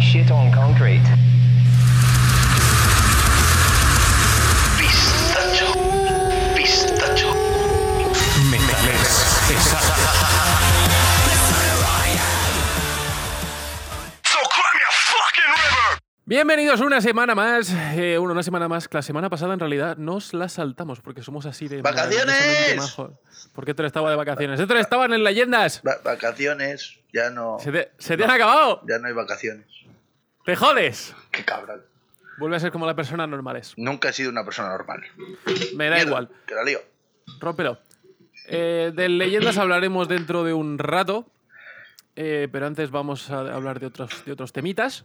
shit on concrete. Pistacho. Pistacho. So climb your fucking river. Bienvenidos una semana más. Eh, bueno, una semana más. La semana pasada en realidad nos la saltamos porque somos así de. ¡Vacaciones! maravillosamente majos. ¿Por qué Héctor estaba de vacaciones? Héctor estaban en leyendas. Va- vacaciones, ya no. Se te, se te han acabado. Ya no hay vacaciones. Te jodes. Qué cabrón. Vuelve a ser como la persona normal es. Nunca he sido una persona normal. Me da Mierda, igual. Que la lío. Rómpelo. Eh, de leyendas hablaremos dentro de un rato. eh, pero antes vamos a hablar de otros, de otros temitas.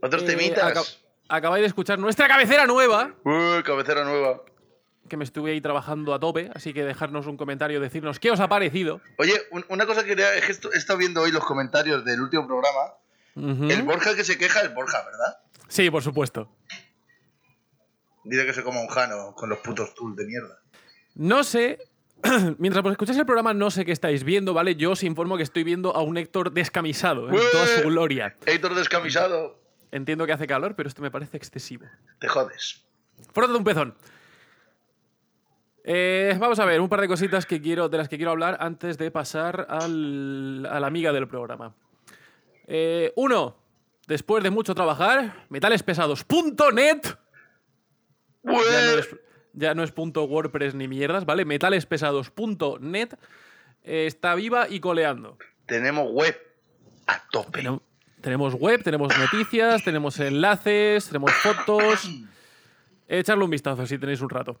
Otros Eh, temitas. aca- acabáis de escuchar nuestra cabecera nueva. Uy, cabecera nueva. que me estuve ahí trabajando a tope, así que dejarnos un comentario, decirnos qué os ha parecido. Oye, un- una cosa que quería. Es que esto- he estado viendo hoy los comentarios del último programa. El Borja que se queja es Borja, ¿verdad? Sí, por supuesto. Dice que se coma un jano con los putos tools de mierda. No sé, mientras vos escucháis el programa, no sé qué estáis viendo, ¿vale? Yo os informo que estoy viendo a un Héctor descamisado, en toda su gloria. Héctor descamisado. Entiendo que hace calor, pero esto me parece excesivo. Te jodes. Frotate un pezón. Eh, vamos a ver, un par de cositas que quiero, de las que quiero hablar antes de pasar al- a la amiga del programa. Eh, uno, después de mucho trabajar, metalespesados.net ya no es, ya no es punto WordPress ni mierdas, ¿vale? Metalespesados.net eh, está viva y coleando. Tenemos web a tope. Tenem- tenemos web, tenemos noticias, tenemos enlaces, tenemos fotos. Echarle un vistazo si tenéis un rato.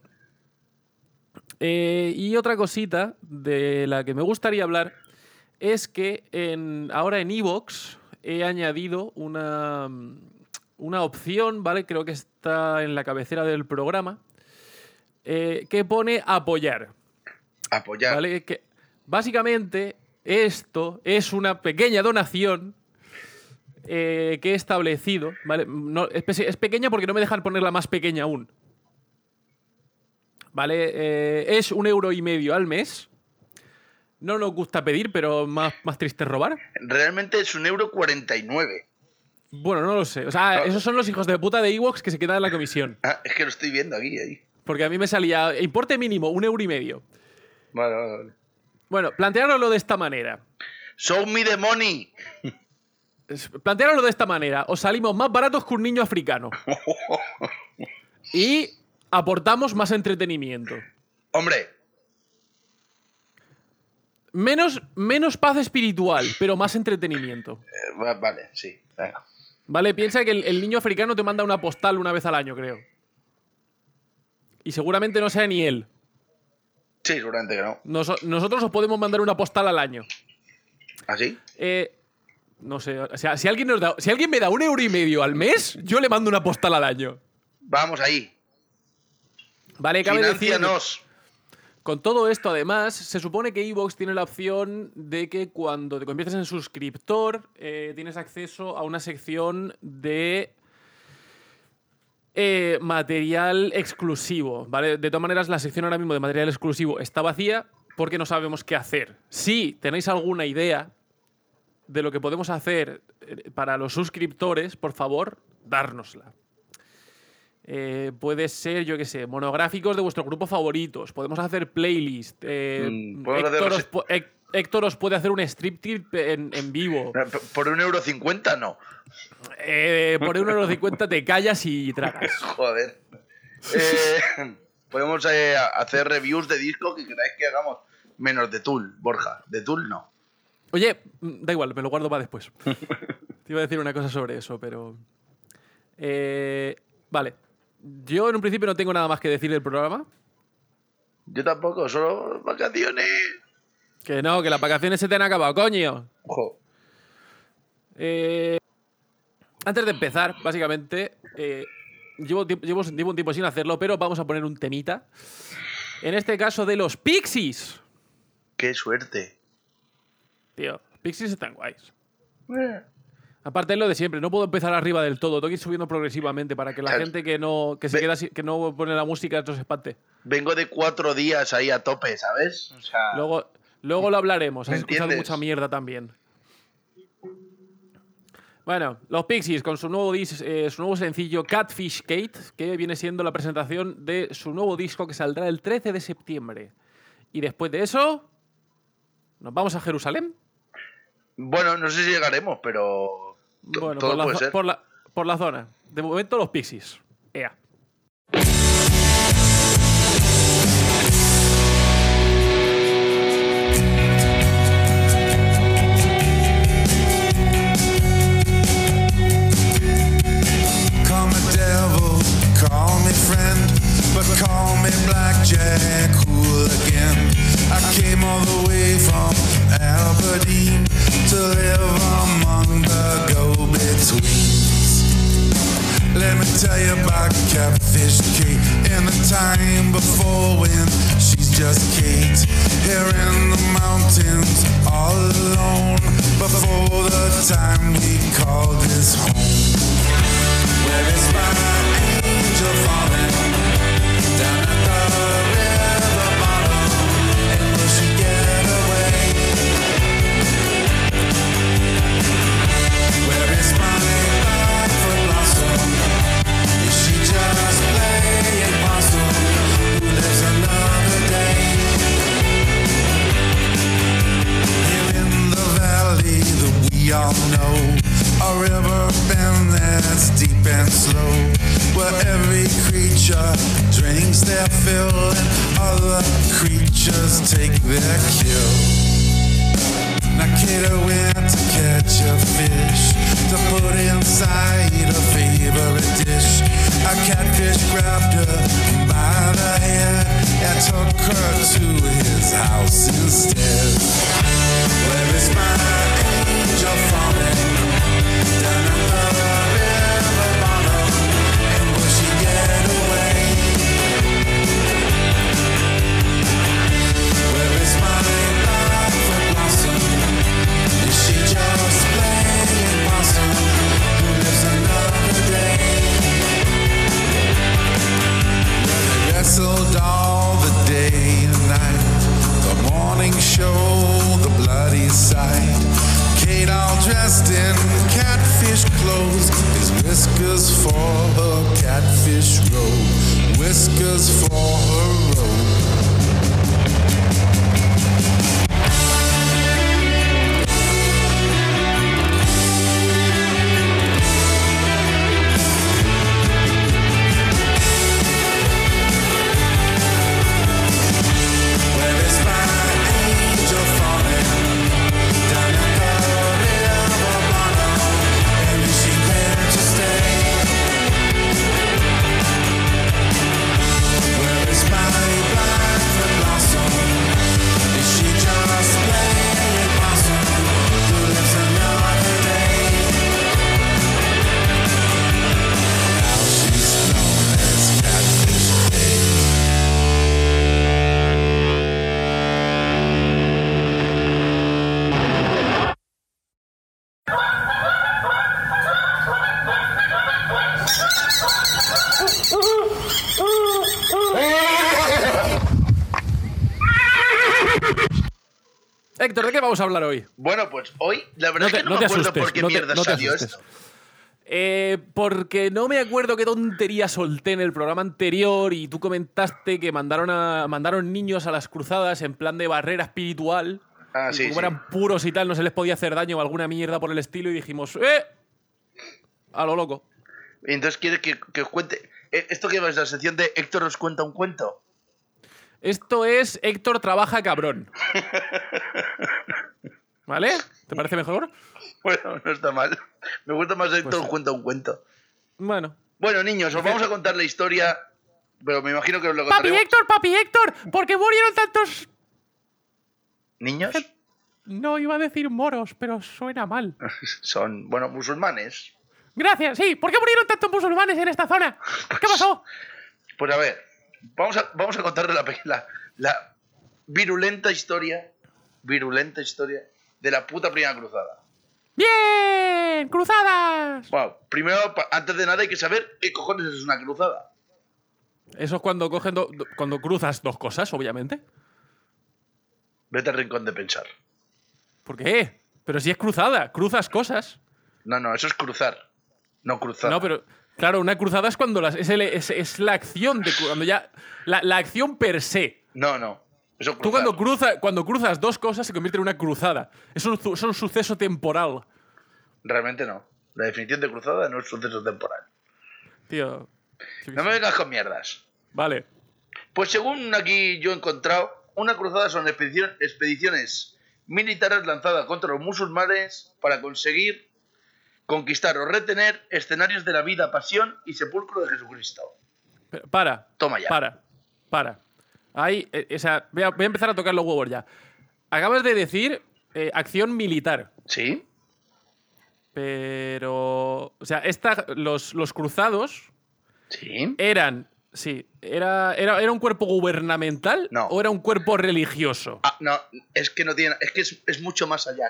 Eh, y otra cosita de la que me gustaría hablar es que en, ahora en Evox he añadido una, una opción, ¿vale? Creo que está en la cabecera del programa, eh, que pone apoyar. Apoyar. ¿Vale? Que básicamente esto es una pequeña donación eh, que he establecido. ¿vale? No, es, pe- es pequeña porque no me dejan ponerla más pequeña aún. ¿Vale? Eh, es un euro y medio al mes. No nos gusta pedir, pero más, más triste robar. Realmente es un euro 49. Bueno, no lo sé. O sea, Ah. esos son los hijos de puta de Evox que se quedan en la comisión. Ah, es que lo estoy viendo aquí. ahí. Porque a mí me salía importe mínimo, un euro y medio. Vale, vale, vale. Bueno, planteároslo de esta manera. Show me the money. Planteároslo de esta manera. Os salimos más baratos que un niño africano. Y aportamos más entretenimiento. Hombre, Menos, menos paz espiritual, pero más entretenimiento. eh, va- vale, sí. Venga. ¿Vale? Piensa que el, el niño africano te manda una postal una vez al año, creo. Y seguramente no sea ni él. Sí, seguramente que no. Noso- nosotros os podemos mandar una postal al año. ¿Así? Eh, no sé, o sea, si alguien, nos da- si alguien me da un euro y medio al mes, yo le mando una postal al año. Vamos ahí. Vale, cabe decir. Con todo esto, además, se supone que Evox tiene la opción de que cuando te conviertes en suscriptor, eh, tienes acceso a una sección de eh, material exclusivo, ¿vale? De todas maneras, la sección ahora mismo de material exclusivo está vacía porque no sabemos qué hacer. Si tenéis alguna idea de lo que podemos hacer eh, para los suscriptores, por favor, dárnosla. Eh, puede ser, yo qué sé, monográficos de vuestros grupos favoritos. Podemos hacer playlist. eh, Mm, hacer Héctor, os, Héctor puede hacer un strip tip en, en vivo. Por un euro cincuenta, no. Eh, por un euro cincuenta te callas y tragas. Joder. Eh, podemos eh, hacer reviews de discos que queráis que hagamos. Menos de Tool, Borja. De Tool no. Oye, mm, da igual, me lo guardo para después. Te iba a decir una cosa sobre eso, pero. Vale. Yo en un principio no tengo nada más que decir del programa. Yo tampoco, solo vacaciones. Que no, que las vacaciones se te han acabado, coño. Ojo. Eh, antes de empezar, básicamente, eh, llevo, llevo- llevo un tiempo sin hacerlo, pero vamos a poner un temita. En este caso de los Pixies. Qué suerte. Tío, Pixies están guays. Aparte de lo de siempre, no puedo empezar arriba del todo, tengo que ir subiendo progresivamente para que la Claro. gente que no, que se Ve- queda que no pone la música no se espante. Vengo de cuatro días ahí a tope, ¿sabes? O sea, Luego, luego lo hablaremos, ¿Me has escuchado entiendes? mucha mierda también. Bueno, los Pixies con su nuevo, dis- eh, su nuevo sencillo Catfish Kate, que viene siendo la presentación de su nuevo disco que saldrá el 13 de septiembre. Y después de eso, nos vamos a Jerusalén. Bueno, no sé si llegaremos, pero. Bueno, todo por la, puede zo- ser. por, la, por la zona. De momento, los Pixies. Ea. Call me devil, call me friend, but call me blackjack hooligan. I came all the way from Aberdeen to live among the go-betweens. Let me tell you about Catfish Kate in the time before when she's just Kate. Here in the mountains, all alone, before the time we called this home. Where is my angel falling we all know, a river bend that's deep and slow, where every creature drinks their fill and other creatures take their kill. Now Kiddo went to catch a fish to put inside a favorite dish. A catfish grabbed her by the head and took her to his house instead. Where is my vamos a hablar hoy? Bueno, pues hoy, la verdad No te, es que no, no me acuerdo asustes. por qué no te- mierda salió esto. Eh, porque no me acuerdo qué tontería solté en el programa anterior y tú comentaste que mandaron, a, mandaron niños a las cruzadas en plan de barrera espiritual. Ah, y sí, como sí. eran puros y tal, no se les podía hacer daño o alguna mierda por el estilo y dijimos, ¡eh! A lo loco. Entonces, ¿quiere que, que os cuente? Eh, ¿Esto que es la sección de Héctor os cuenta un cuento? Esto es Héctor trabaja cabrón. ¿Vale? ¿Te parece mejor? Bueno, no está mal. Me gusta más Héctor Pues- cuenta un cuento. Bueno. Bueno, niños, os vamos a contar la historia, pero me imagino que os lo Papi contaremos. Héctor, papi Héctor, ¿por qué murieron tantos...? ¿Niños? No iba a decir moros, pero suena mal. Son, bueno, musulmanes. Gracias, sí. ¿Por qué murieron tantos musulmanes en esta zona? ¿Qué pasó? Pues a ver, vamos a, vamos a contarle la, la, la virulenta historia, virulenta historia de la puta primera cruzada. ¡Bien! ¡Cruzadas! Bueno, primero, antes de nada hay que saber qué cojones es una cruzada. Eso es cuando cogen do- do- cuando cruzas dos cosas, obviamente. Vete al rincón de pensar. ¿Por qué? Pero si es cruzada, cruzas cosas. No, no, eso es cruzar. No cruzar. No, pero claro, una cruzada es cuando las, es, el- es- es la acción de cu- cuando ya la, la acción per se. No, no. Eso Tú cuando cruza, cuando cruzas dos cosas se convierte en una cruzada. Es un, es un suceso temporal, Realmente no. La definición de cruzada no es suceso temporal. tío. No me vengas con mierdas. Vale. Pues según aquí yo he encontrado, una cruzada son expediciones militares lanzadas contra los musulmanes para conseguir conquistar o retener escenarios de la vida, pasión y sepulcro de Jesucristo. Pero, para. Toma ya. Para. Para. Ahí, eh, o sea, voy a, voy a empezar a tocar los huevos ya. Acabas de decir eh, acción militar. ¿Sí? Pero. O sea, esta, los, los cruzados Sí. eran. Sí. Era, era, ¿Era un cuerpo gubernamental No. o era un cuerpo religioso? Ah, no, es que no tiene. Es que es, es mucho más allá.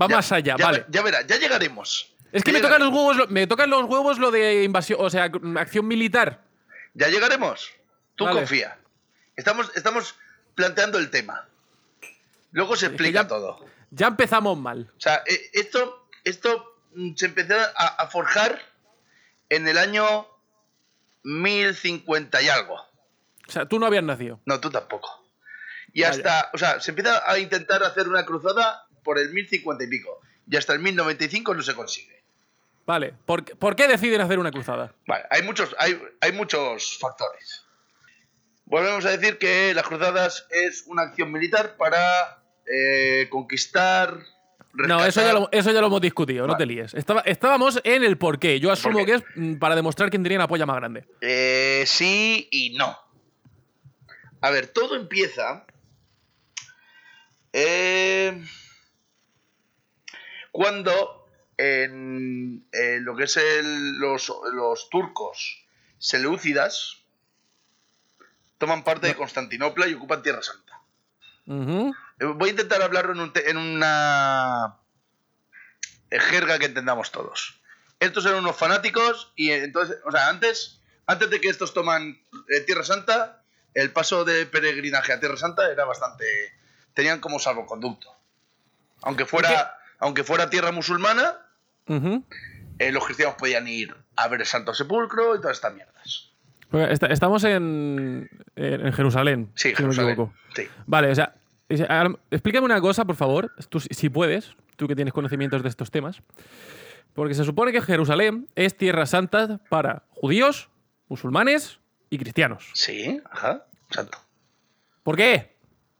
Va Ya- más allá, ya, vale. Ya verás, ya llegaremos. Es que me tocan los huevos, me tocan los huevos lo de invasión, o sea, acción militar. Ya llegaremos. Tú Vale. confía. Estamos, estamos planteando el tema. Luego se que explica ya- todo. Ya empezamos mal. O sea, eh, esto, esto se empezó a, a forjar en el año 1050 y algo. O sea, tú no habías nacido. No, tú tampoco. Y Vaya. hasta, o sea, se empieza a intentar hacer una cruzada por el 1050 y pico. Y hasta el 1095 no se consigue. Vale. ¿Por, qué- por qué deciden hacer una cruzada? Vale, hay muchos, hay, hay muchos factores. Volvemos a decir que las cruzadas es una acción militar para eh, conquistar. No, eso ya, lo, eso ya lo hemos discutido, no te líes. Estaba- estábamos en el por qué. Yo asumo qué? que es mm, para demostrar quién tenía la polla más grande. Eh, sí y no. A ver, todo empieza. eh, cuando en eh, lo que es el- los, los turcos seleucidas toman parte de Constantinopla y ocupan Tierra Santa. Eh, Voy a intentar hablarlo en, un te- en una jerga que entendamos todos. Estos eran unos fanáticos y eh, entonces, o sea, antes, antes de que estos toman eh, Tierra Santa, el paso de peregrinaje a Tierra Santa era bastante, tenían como salvoconducto. Aunque fuera, aunque fuera tierra musulmana, eh, los cristianos podían ir a ver el Santo Sepulcro y todas estas mierdas. Estamos en, en Jerusalén. Sí, si no me Jerusalén. equivoco. Sí. Vale, o sea, explícame una cosa, por favor, tú, si- si puedes, tú que tienes conocimientos de estos temas. Porque se supone que Jerusalén es tierra santa para judíos, musulmanes y cristianos. Sí, ajá, exacto. ¿Por qué?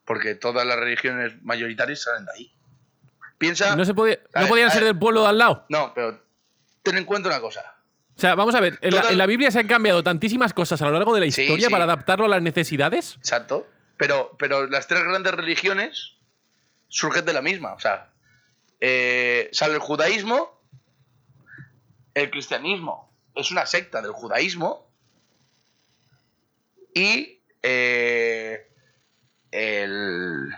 Porque todas las religiones mayoritarias salen de ahí. Piensa. No, se podía- no podían ser del pueblo de al lado. No, pero ten en cuenta una cosa. O sea, vamos a ver, en la, Todas- en la Biblia se han cambiado tantísimas cosas a lo largo de la Sí, historia sí. para adaptarlo a las necesidades. Exacto. Pero, pero las tres grandes religiones surgen de la misma. O sea, eh, sale el judaísmo, el cristianismo es una secta del judaísmo y eh, el,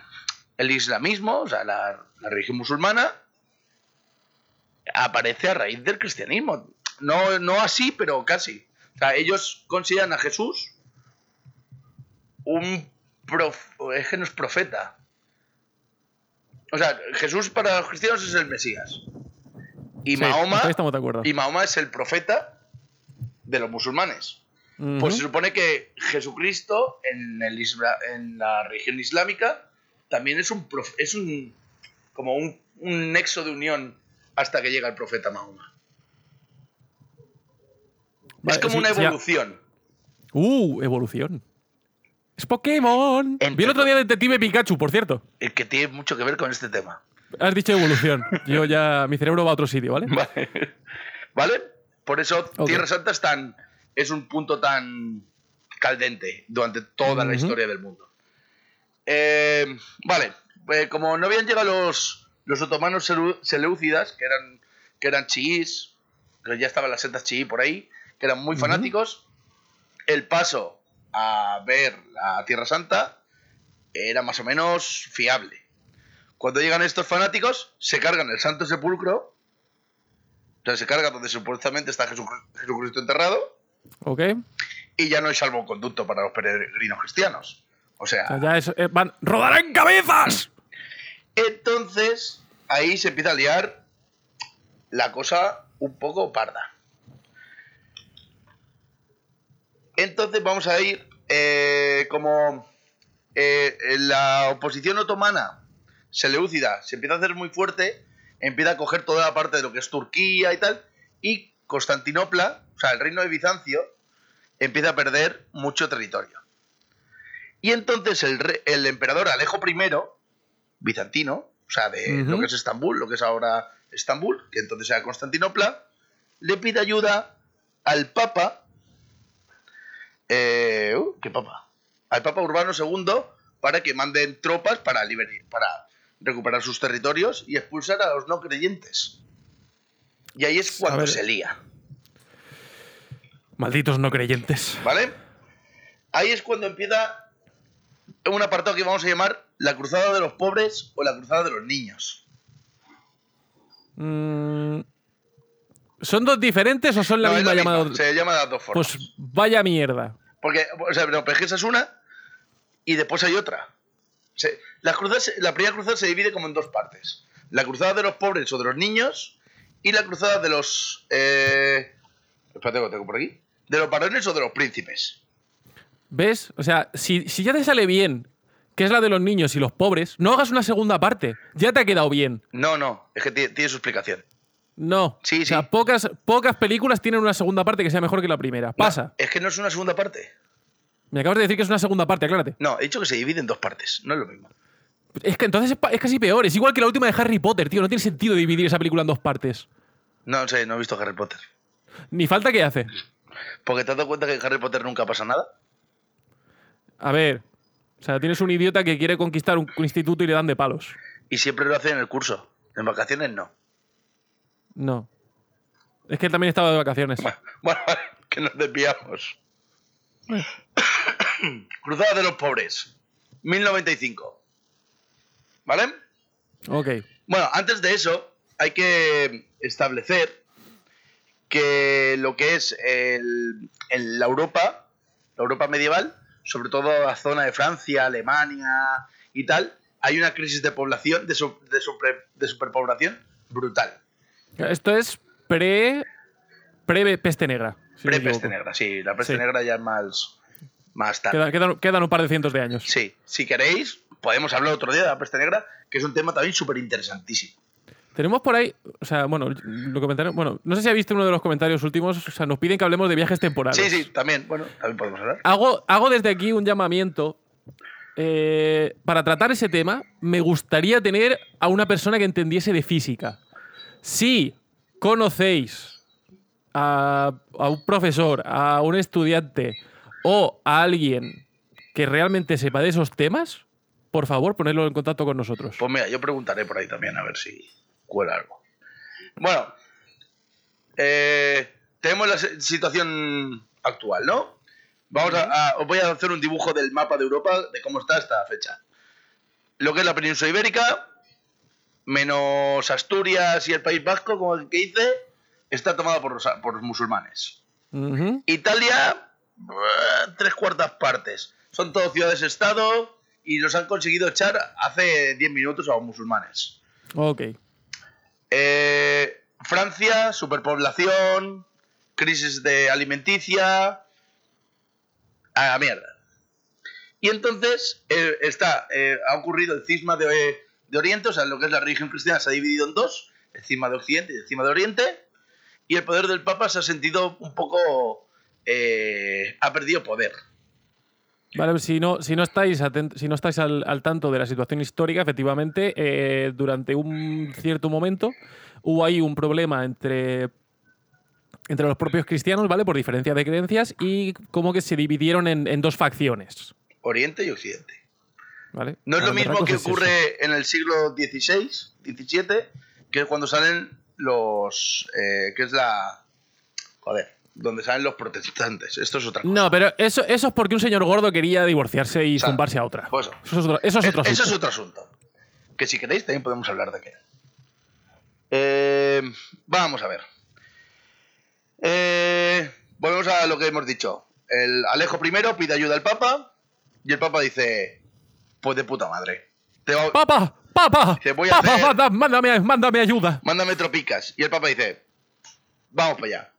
el islamismo, o sea, la, la religión musulmana, aparece a raíz del cristianismo. No, no así, pero casi. O sea, ellos consideran a Jesús un prof- es que no es profeta. O sea, Jesús para los cristianos es el Mesías. Y Sí, Mahoma de y Mahoma es el profeta de los musulmanes. Pues se supone que Jesucristo en, el isla- en la religión islámica también es un prof- es un como un, un nexo de unión hasta que llega el profeta Mahoma. Vale, es como sí, una sí, ya- evolución. Uh, evolución. Es Pokémon. Entre Vi el otro día Detective Pikachu, por cierto. el que tiene mucho que ver con este tema. Has dicho evolución. Yo ya. Mi cerebro va a otro sitio, ¿vale? Vale. ¿Vale? Por eso. Tierra Santa es, tan, es un punto tan caldente durante toda la historia del mundo. Eh, vale, eh, como no habían llegado los, los otomanos seleu- seleucidas, que eran, que eran chiís, que ya estaban las setas chií por ahí, que eran muy fanáticos, el paso a ver la Tierra Santa era más o menos fiable. Cuando llegan estos fanáticos, se cargan el Santo Sepulcro, o sea, se carga donde supuestamente está Jesu- Jesucristo enterrado, Ok. y ya no hay salvoconducto para los peregrinos cristianos. O O sea, ya es, eh, van. ¡Rodarán cabezas! entonces ahí se empieza a liar la cosa un poco parda. Entonces vamos a ir eh, como eh, la oposición otomana seleucida se empieza a hacer muy fuerte, empieza a coger toda la parte de lo que es Turquía y tal, y Constantinopla, o sea, el reino de Bizancio, empieza a perder mucho territorio. Y entonces el, re- el emperador Alejo I, bizantino, o sea, de lo que es Estambul, lo que es ahora Estambul, que entonces era Constantinopla, le pide ayuda al Papa. eh, uh, ¿Qué Papa? Al Papa Urbano II para que manden tropas para, para recuperar sus territorios y expulsar a los no creyentes. Y ahí es cuando se lía. Malditos no creyentes. ¿Vale? Ahí es cuando empieza un apartado que vamos a llamar la cruzada de los pobres o la cruzada de los niños. Mm, ¿Son dos diferentes o son la No, misma llamada? Se llama de las dos formas. Pues vaya mierda. Porque, o sea, no, pero es que esa es una y después hay otra. Se- las cruzadas- la primera cruzada se divide como en dos partes. La cruzada de los pobres o de los niños y la cruzada de los... Eh, espérate, lo tengo por aquí. De los varones o de los príncipes. ¿Ves? O sea, si, si ya te sale bien, que es la de los niños y los pobres, no hagas una segunda parte. Ya te ha quedado bien. No, no, es que tiene, su explicación. No. Sí, o sea, sí. pocas, pocas películas tienen una segunda parte que sea mejor que la primera. Pasa. No, es que no es una segunda parte. Me acabas de decir que es una segunda parte, aclárate. No, he dicho que se divide en dos partes. No es lo mismo. Es que entonces es, es casi peor. Es igual que la última de Harry Potter, tío. No tiene sentido dividir esa película en dos partes. No sé, no he visto Harry Potter. Ni falta que hace. Porque te has dado cuenta que en Harry Potter nunca pasa nada. A ver. O sea, tienes un idiota que quiere conquistar un, instituto y le dan de palos. Y siempre lo hace en el curso. En vacaciones no. No. Es que él también estaba de vacaciones. Bueno, bueno, que nos desviamos. Cruzada de los pobres. 1095. ¿Vale? Ok. Bueno, antes de eso, hay que establecer que lo que es el- el- la Europa, la Europa medieval, sobre todo la zona de Francia, Alemania y tal, hay una crisis de población, de, su- de, de superpoblación brutal. Esto es pre. Pre peste negra. si Pre-peste equivoco. negra, sí, la peste Sí. negra ya es más, más tarde. Quedan, quedan- quedan un par de cientos de años. Sí, si queréis, podemos hablar otro día de la peste negra, que es un tema también súper interesantísimo. Tenemos por ahí, o sea, bueno, lo comentaron, bueno, no sé si ha visto uno de los comentarios últimos, o sea, nos piden que hablemos de viajes temporales. Sí, sí, también, bueno, también podemos hablar. Hago, hago desde aquí un llamamiento. eh, para tratar ese tema, me gustaría tener a una persona que entendiese de física. Si conocéis a, a un profesor, a un estudiante o a alguien que realmente sepa de esos temas, por favor, ponedlo en contacto con nosotros. Pues mira, yo preguntaré por ahí también a ver si cuela algo. Bueno, eh, tenemos la situación actual, ¿no? Vamos a, a- os voy a hacer un dibujo del mapa de Europa de cómo está esta fecha. Lo que es la península ibérica, menos Asturias y el País Vasco, como el que hice, está tomada por los, por los musulmanes. Italia, tres cuartas partes. Son todas ciudades-estado y los han conseguido echar hace 10 minutos a los musulmanes. Ok. Eh, Francia, superpoblación, crisis de alimenticia. A la mierda. Y entonces eh, está, eh, ha ocurrido el cisma de, de Oriente, o sea, lo que es la religión cristiana se ha dividido en dos, el cisma de Occidente y el cisma de Oriente, y el poder del Papa se ha sentido un poco... ha perdido poder. Vale, pues si no, si no estáis, si no estáis al, al tanto de la situación histórica, efectivamente, eh, durante un cierto momento hubo ahí un problema entre, entre los propios cristianos, ¿vale? Por diferencia de creencias y como que se dividieron en, en dos facciones, Oriente y Occidente. ¿vale? No es lo mismo que es ocurre en el siglo XVI, XVII, que es cuando salen los... eh, que es la... Joder, donde salen los protestantes. Esto es otra cosa. No, pero eso, eso es porque un señor gordo quería divorciarse y sea, zumbarse a otra. pues eso. Eso es otro, eso es otro Eso es asunto. otro asunto. Que si queréis también podemos hablar de aquel. Eh, vamos a ver. Eh, volvemos a lo que hemos dicho. El Alejo I pide ayuda al Papa y el Papa dice, pues de puta madre. Te va- ¡Papa! ¡Papa! Dice, voy a ¡Papa, hacer- mándame ayuda! mándame tropicas. Y el Papa dice, vamos para allá.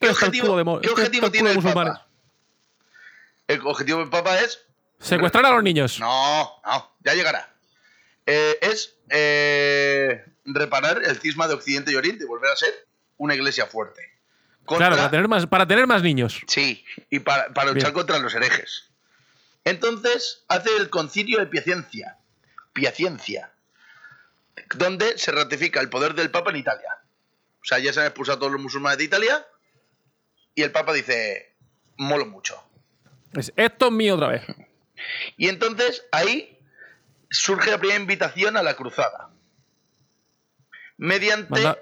¿Qué objetivo, de qué tiene el. Papa? El objetivo del Papa es Secuestrar a los niños. No, no, ya llegará. Eh, es eh, reparar el cisma de Occidente y Oriente y volver a ser una iglesia fuerte. Contra- Claro, para tener, más, para tener más niños. Sí, y para, para luchar Bien. contra los herejes. Entonces hace el concilio de Piacencia, Piacencia, donde se ratifica el poder del Papa en Italia. O sea, ya se han expulsado todos los musulmanes de Italia y el Papa dice, molo mucho. Es, esto es mío otra vez. Y entonces ahí surge la primera invitación a la cruzada. Mediante... Manda-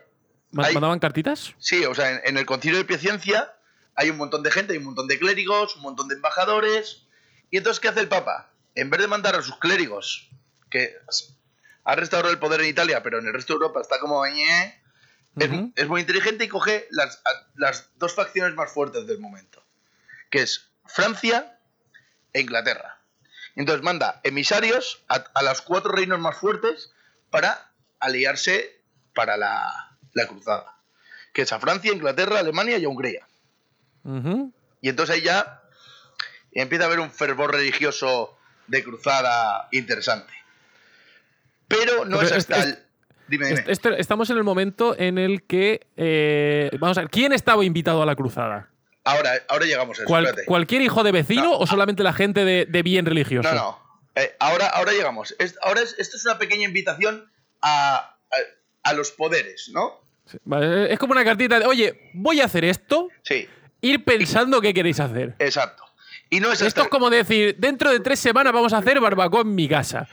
¿Mandaban cartitas? Sí, o sea, en, en el concilio de Piacencia hay un montón de gente, hay un montón de clérigos, un montón de embajadores. Y entonces, ¿qué hace el Papa? En vez de mandar a sus clérigos, que ha restaurado el poder en Italia, pero en el resto de Europa está como... "ñe", es, es muy inteligente y coge las, las dos facciones más fuertes del momento, que es Francia e Inglaterra. Entonces manda emisarios a, a los cuatro reinos más fuertes para aliarse para la, la cruzada, que es a Francia, Inglaterra, Alemania y a Hungría. Y entonces ahí ya empieza a haber un fervor religioso de cruzada interesante. Pero no Pero es es- hasta es- el... Dime, dime. Est- este- estamos en el momento en el que. eh, vamos a ver, ¿quién estaba invitado a la cruzada? Ahora, ahora llegamos a eso, Cual-. ¿Cualquier hijo de vecino No. o solamente la gente de, de bien religioso? No, no. Eh, ahora, ahora llegamos. Es- ahora es, esto es una pequeña invitación a, a, a los poderes, ¿no? Vale, Es como una cartita de, oye, voy a hacer esto, Sí, ir pensando qué queréis hacer. exacto. Y no es Esto hasta- es como decir, dentro de tres semanas vamos a hacer barbacoa en mi casa.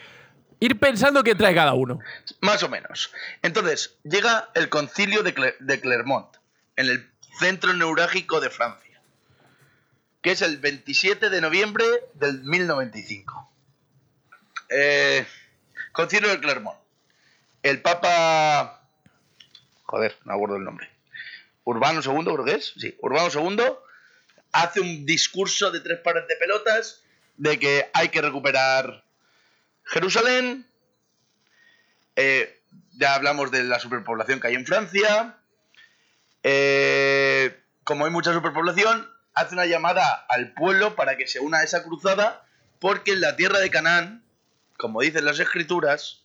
Ir pensando qué trae cada uno. Más o menos. Entonces, llega el concilio de, Cle- de Clermont, en el centro neurálgico de Francia, que es el 27 de noviembre del 1095. Eh, concilio de Clermont. El Papa... Joder, no acuerdo el nombre. Urbano II, creo que es. Sí, Urbano II hace un discurso de tres pares de pelotas de que hay que recuperar Jerusalén, eh, ya hablamos de la superpoblación que hay en Francia. Eh, como hay mucha superpoblación, hace una llamada al pueblo para que se una a esa cruzada, porque en la tierra de Canaán, como dicen las escrituras,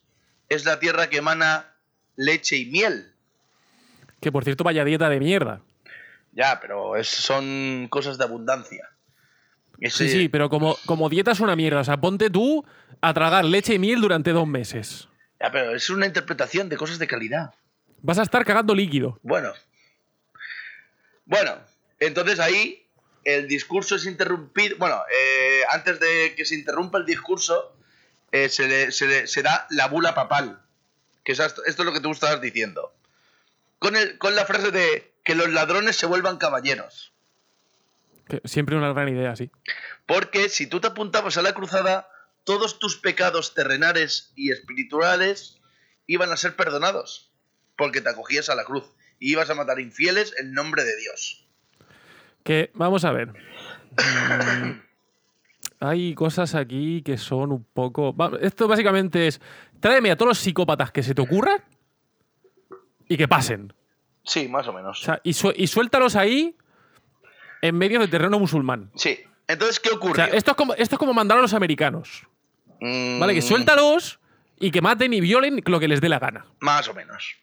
es la tierra que emana leche y miel. Que por cierto, vaya dieta de mierda. Ya, pero es- son cosas de abundancia. Ese- Sí, sí, pero como, como dieta es una mierda. O sea, ponte tú a tragar leche y miel durante dos meses. Ya, pero es una interpretación de cosas de calidad. Vas a estar cagando líquido. Bueno. Bueno, entonces ahí el discurso es interrumpido. Bueno, eh, antes de que se interrumpa el discurso, eh, se, le- se le- se da la bula papal. Que es esto, esto es lo que tú estabas diciendo. Con, el, con la frase de que los ladrones se vuelvan caballeros. Siempre una gran idea, sí. Porque si tú te apuntabas a la cruzada, todos tus pecados terrenales y espirituales iban a ser perdonados. Porque te acogías a la cruz. Y ibas a matar infieles en nombre de Dios. Que, vamos a ver. Mm, Hay cosas aquí que son un poco. Esto básicamente es. Tráeme a todos los psicópatas que se te ocurran y que pasen. Sí, más o menos. O sea, y, su- y suéltalos ahí en medio del terreno musulmán. Sí. Entonces, ¿qué O ocurre? sea, esto es como, esto es como mandar a los americanos. ¿Vale? Que suéltalos y que maten y violen lo que les dé la gana. Más o menos.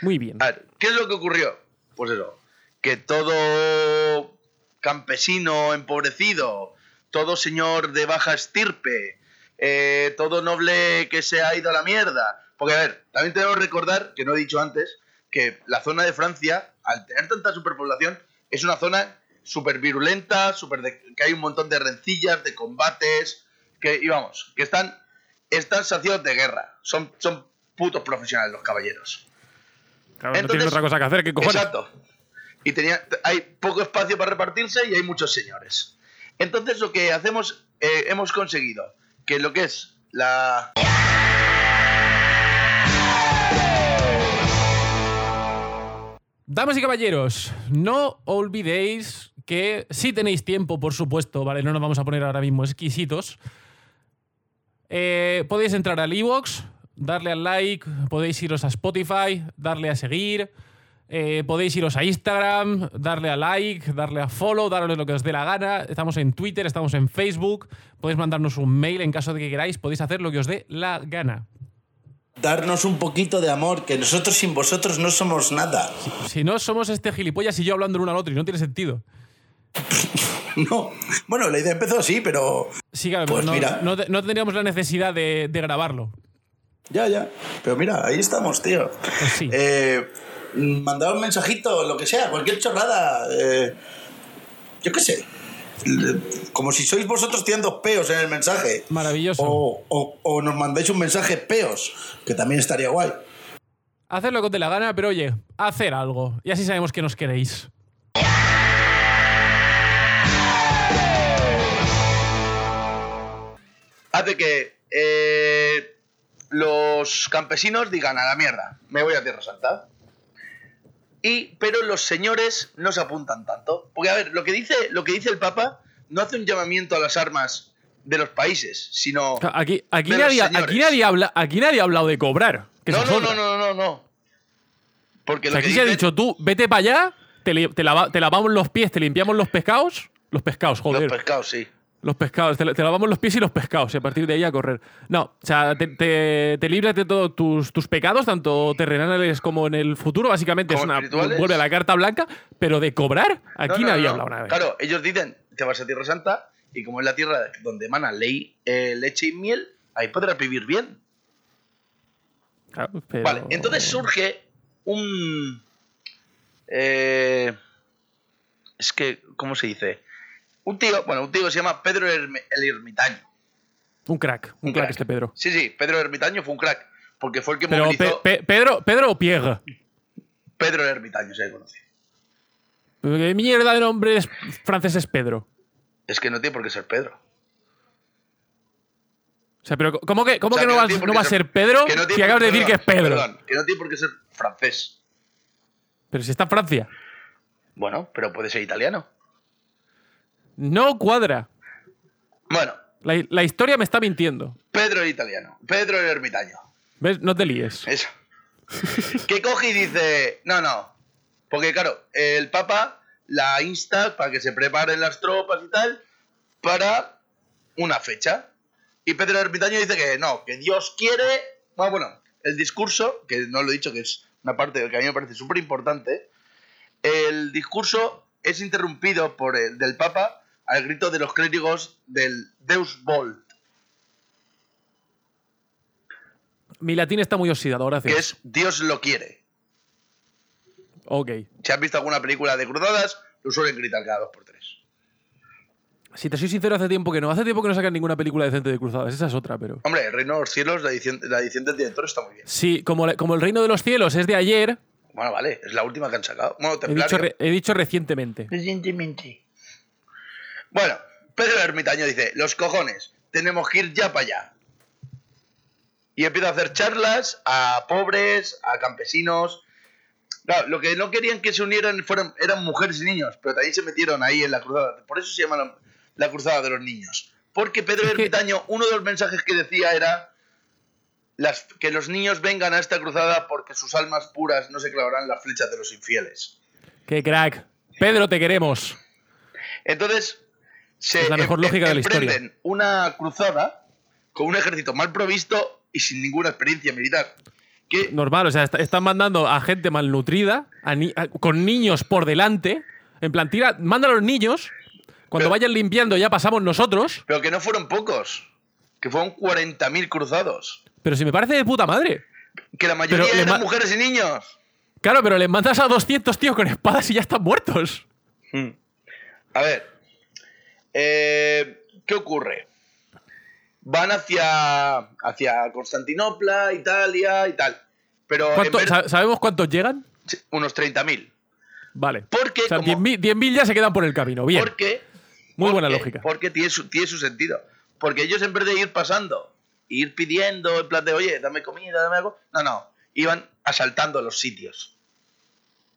Muy bien. A ver, ¿qué es lo que ocurrió? Pues eso, que todo campesino empobrecido, todo señor de baja estirpe, eh, todo noble que se ha ido a la mierda. Porque, a ver, también tenemos que recordar, que no he dicho antes, que la zona de Francia, al tener tanta superpoblación, es una zona súper virulenta, súper de- que hay un montón de rencillas, de combates, que, y vamos, que están, están saciados de guerra. Son, son putos profesionales los caballeros. Claro, no entonces- tienen otra cosa que hacer que cojones. Exacto. Y tenía, hay poco espacio para repartirse y hay muchos señores. Entonces lo que hacemos, eh, hemos conseguido que lo que es la... Damas y caballeros, no olvidéis que si tenéis tiempo, por supuesto, ¿vale? No nos vamos a poner ahora mismo exquisitos. eh, podéis entrar al iVoox, darle al like, podéis iros a Spotify, darle a seguir, eh, podéis iros a Instagram, darle a like, darle a follow, darle lo que os dé la gana. Estamos en Twitter, estamos en Facebook, podéis mandarnos un mail en caso de que queráis, podéis hacer lo que os dé la gana. Darnos un poquito de amor, que nosotros sin vosotros no somos nada. Si no, somos este gilipollas y yo hablando el uno al otro y no tiene sentido. No. Bueno, la idea empezó así, pero. Sí, claro, Pues no, mira. no, no tendríamos la necesidad de, de grabarlo. Ya, ya. Pero mira, ahí estamos, tío. Pues sí. Eh, mandad un mensajito, lo que sea, cualquier chorrada. eh, yo qué sé. Como si sois vosotros tirando peos en el mensaje. Maravilloso. O, o- o nos mandáis un mensaje peos, que también estaría guay. Hacer lo que os dé la gana, pero oye, hacer algo. Y así sabemos que nos queréis. Hace que eh, los campesinos digan a la mierda, me voy a Tierra Santa. Y, pero los señores no se apuntan tanto. Porque, a ver, lo que dice, lo que dice el Papa no hace un llamamiento a las armas de los países, sino. Aquí, aquí, De nadie, aquí, nadie habla, aquí nadie ha hablado de cobrar. que No, no, no, no, no, no. Porque que aquí se ha dicho tú, vete para allá, te, te lava- te lavamos los pies, te limpiamos los pescados. Los pescados, joder. Los pescados, sí. Los pescados, te, te lavamos los pies y los pescados, y a partir de ahí a correr. No, o sea, te, te, te libras de todos tus, tus pecados, tanto terrenales como en el futuro, básicamente es una. Vuelve a la carta blanca, pero de cobrar, aquí No, no, nadie no. ha hablado nada. Claro, ellos dicen, te vas a Tierra Santa y como es la tierra donde emana ley, eh, leche y miel, ahí podrás vivir bien. Claro, pero- Vale, entonces surge un... eh, es que, ¿cómo se dice? Un tío, bueno, un tío que se llama Pedro el Ermitaño. Un crack, un, crack, este Pedro. Sí, sí, Pedro el Ermitaño fue un crack, porque fue el que Pero movilizó... Pe- Pe- Pedro, Pedro o Pierre. Pedro el Ermitaño se le conoce. ¿Qué mierda de nombre es francés es Pedro? Es que no tiene por qué ser Pedro. O sea, pero ¿cómo que, cómo O sea, que no, va, no va a ser Pedro que no si acabas de decir que es Pedro? Perdón, que no tiene por qué ser francés. Pero si está en Francia. Bueno, pero puede ser italiano. No cuadra. Bueno, La, la historia me está mintiendo. Pedro el italiano. Pedro el ermitaño. ¿Ves? No te líes. Eso. que coge y dice, no, no. Porque claro, el Papa la insta para que se preparen las tropas y tal para una fecha. Y Pedro el ermitaño dice que no, que Dios quiere... Bueno, bueno, el discurso, que no lo he dicho, que es una parte que a mí me parece súper importante, el discurso es interrumpido por el del Papa al grito de los clérigos del Deus Volt, Mi latín está muy oxidado, gracias. que es Dios lo quiere. Ok. Si has visto alguna película de cruzadas, lo suelen gritar cada dos por tres. Si te soy sincero, hace tiempo que no. Hace tiempo que no sacan ninguna película decente de cruzadas. Esa es otra, pero. Hombre, El Reino de los Cielos, la edición, la edición del director está muy bien. Sí, como, la- como El Reino de los Cielos es de ayer, Bueno, vale, es la última que han sacado. Bueno, he dicho, re- he dicho recientemente. Recientemente. Bueno, Pedro Ermitaño dice, los cojones, tenemos que ir ya para allá. Y empieza a hacer charlas a pobres, a campesinos. Claro, lo que no querían que se unieran fueron, eran mujeres y niños, pero también se metieron ahí en la cruzada. Por eso se llama la, la cruzada de los niños. Porque Pedro Ermitaño, uno de los mensajes que decía era las, que los niños vengan a esta cruzada porque sus almas puras no se clavarán las flechas de los infieles. ¡Qué crack! Pedro, te queremos. Entonces, se Es la mejor em- lógica de la emprenden una cruzada con un ejército mal provisto y sin ninguna experiencia militar. Normal, o sea, est- están mandando a gente malnutrida, a ni- a- con niños por delante. En plan, tira, manda a los niños. Cuando Pero- vayan limpiando, ya pasamos nosotros. pero que no fueron pocos, que fueron 40.000 cruzados. Pero si me parece de puta madre. Que la mayoría Pero eran mujeres y niños. Claro, pero les mandas a 200 tíos con espadas y ya están muertos. A ver, eh, ¿qué ocurre? Van hacia, hacia Constantinopla, Italia y tal. Pero en ¿Cuánto- vez- sa- ¿Sabemos cuántos llegan? unos 30.000. Vale. Porque O sea, como- 10.000 10.000 ya se quedan por el camino. Bien. Porque, Muy buena lógica. Porque tiene su, tiene su sentido. Porque ellos en vez de ir pasando, ir pidiendo, en plan de, oye, dame comida, dame algo. No, no. Iban asaltando los sitios.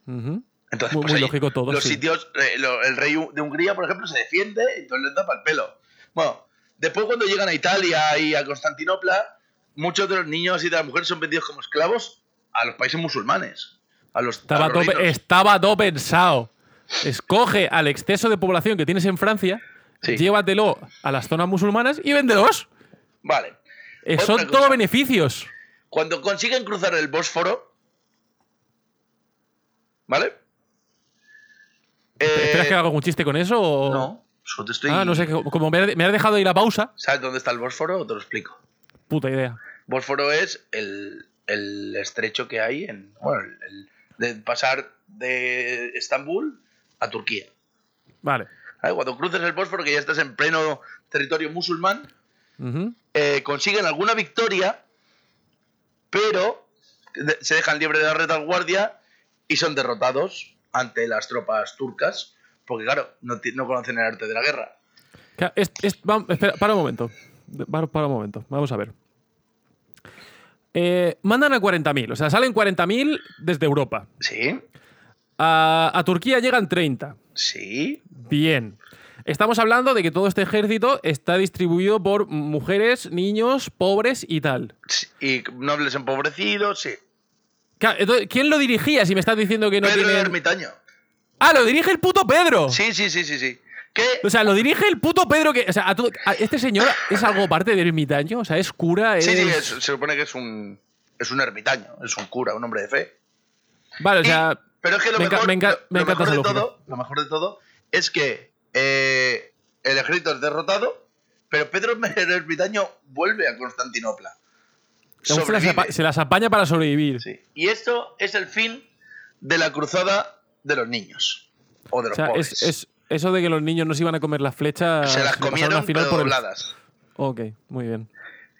Ujú. Entonces, Muy- pues muy ahí, lógico todo, Los sí. sitios, eh, lo- el rey de Hungría, por ejemplo, se defiende y entonces le tapa el pelo. Bueno, después cuando llegan a Italia y a Constantinopla, muchos de los niños y de las mujeres son vendidos como esclavos a los países musulmanes. A los, a Estaba los todo, reinos. estaba todo pensado. Escoge al exceso de población que tienes en Francia, Sí. llévatelo a las zonas musulmanas y véndelos. Vale. Eh, son cosa. todo beneficios. Cuando consiguen cruzar el Bósforo. ¿Vale? ¿Esperas Eh, que haga algún chiste con eso? O... No, solo te estoy. Ah, no sé, como me has dejado ir a pausa, ¿Sabes dónde está el Bósforo? O te lo explico. puta idea. Bósforo es el, el estrecho que hay en. Bueno, el, de pasar de Estambul a Turquía. Vale. Cuando cruces el Bósforo, que ya estás en pleno territorio musulmán, eh, consiguen alguna victoria, pero se dejan libre de la retaguardia y son derrotados ante las tropas turcas, porque claro, no, conocen el arte de la guerra. Es- es- espera, para un momento. Para, para un momento. Vamos a ver. Eh, mandan a 40.000. O sea, salen 40.000 desde Europa. Sí, A, a Turquía llegan 30. sí, Bien. Estamos hablando de que todo este ejército está distribuido por mujeres, niños, pobres y tal. sí, y nobles empobrecidos, sí. ¿Quién lo dirigía si me estás diciendo que no Pedro el tiene. ermitaño. ¡Ah, lo dirige el puto Pedro! Sí, sí, sí, sí, sí. ¿Qué? O sea, lo dirige el puto Pedro que. O sea, a todo- a- este señor es algo parte del ermitaño. O sea, es cura. Sí, sí, es- se supone que es un, es un ermitaño, es un cura, un hombre de fe. Vale, o Y- sea. pero es que lo me mejor, me lo- me lo encanta mejor de lógica. todo, lo mejor de todo es que eh, el ejército es derrotado, pero Pedro el ermitaño vuelve a Constantinopla. Se las, Sobrevive. apa- se las apaña para sobrevivir. Sí. Y esto es el fin de la cruzada de los niños. O de O los sea, pobres. es, es- eso de que los niños no se iban a comer las flechas. Se las comieron al final por el-. Ok, muy bien.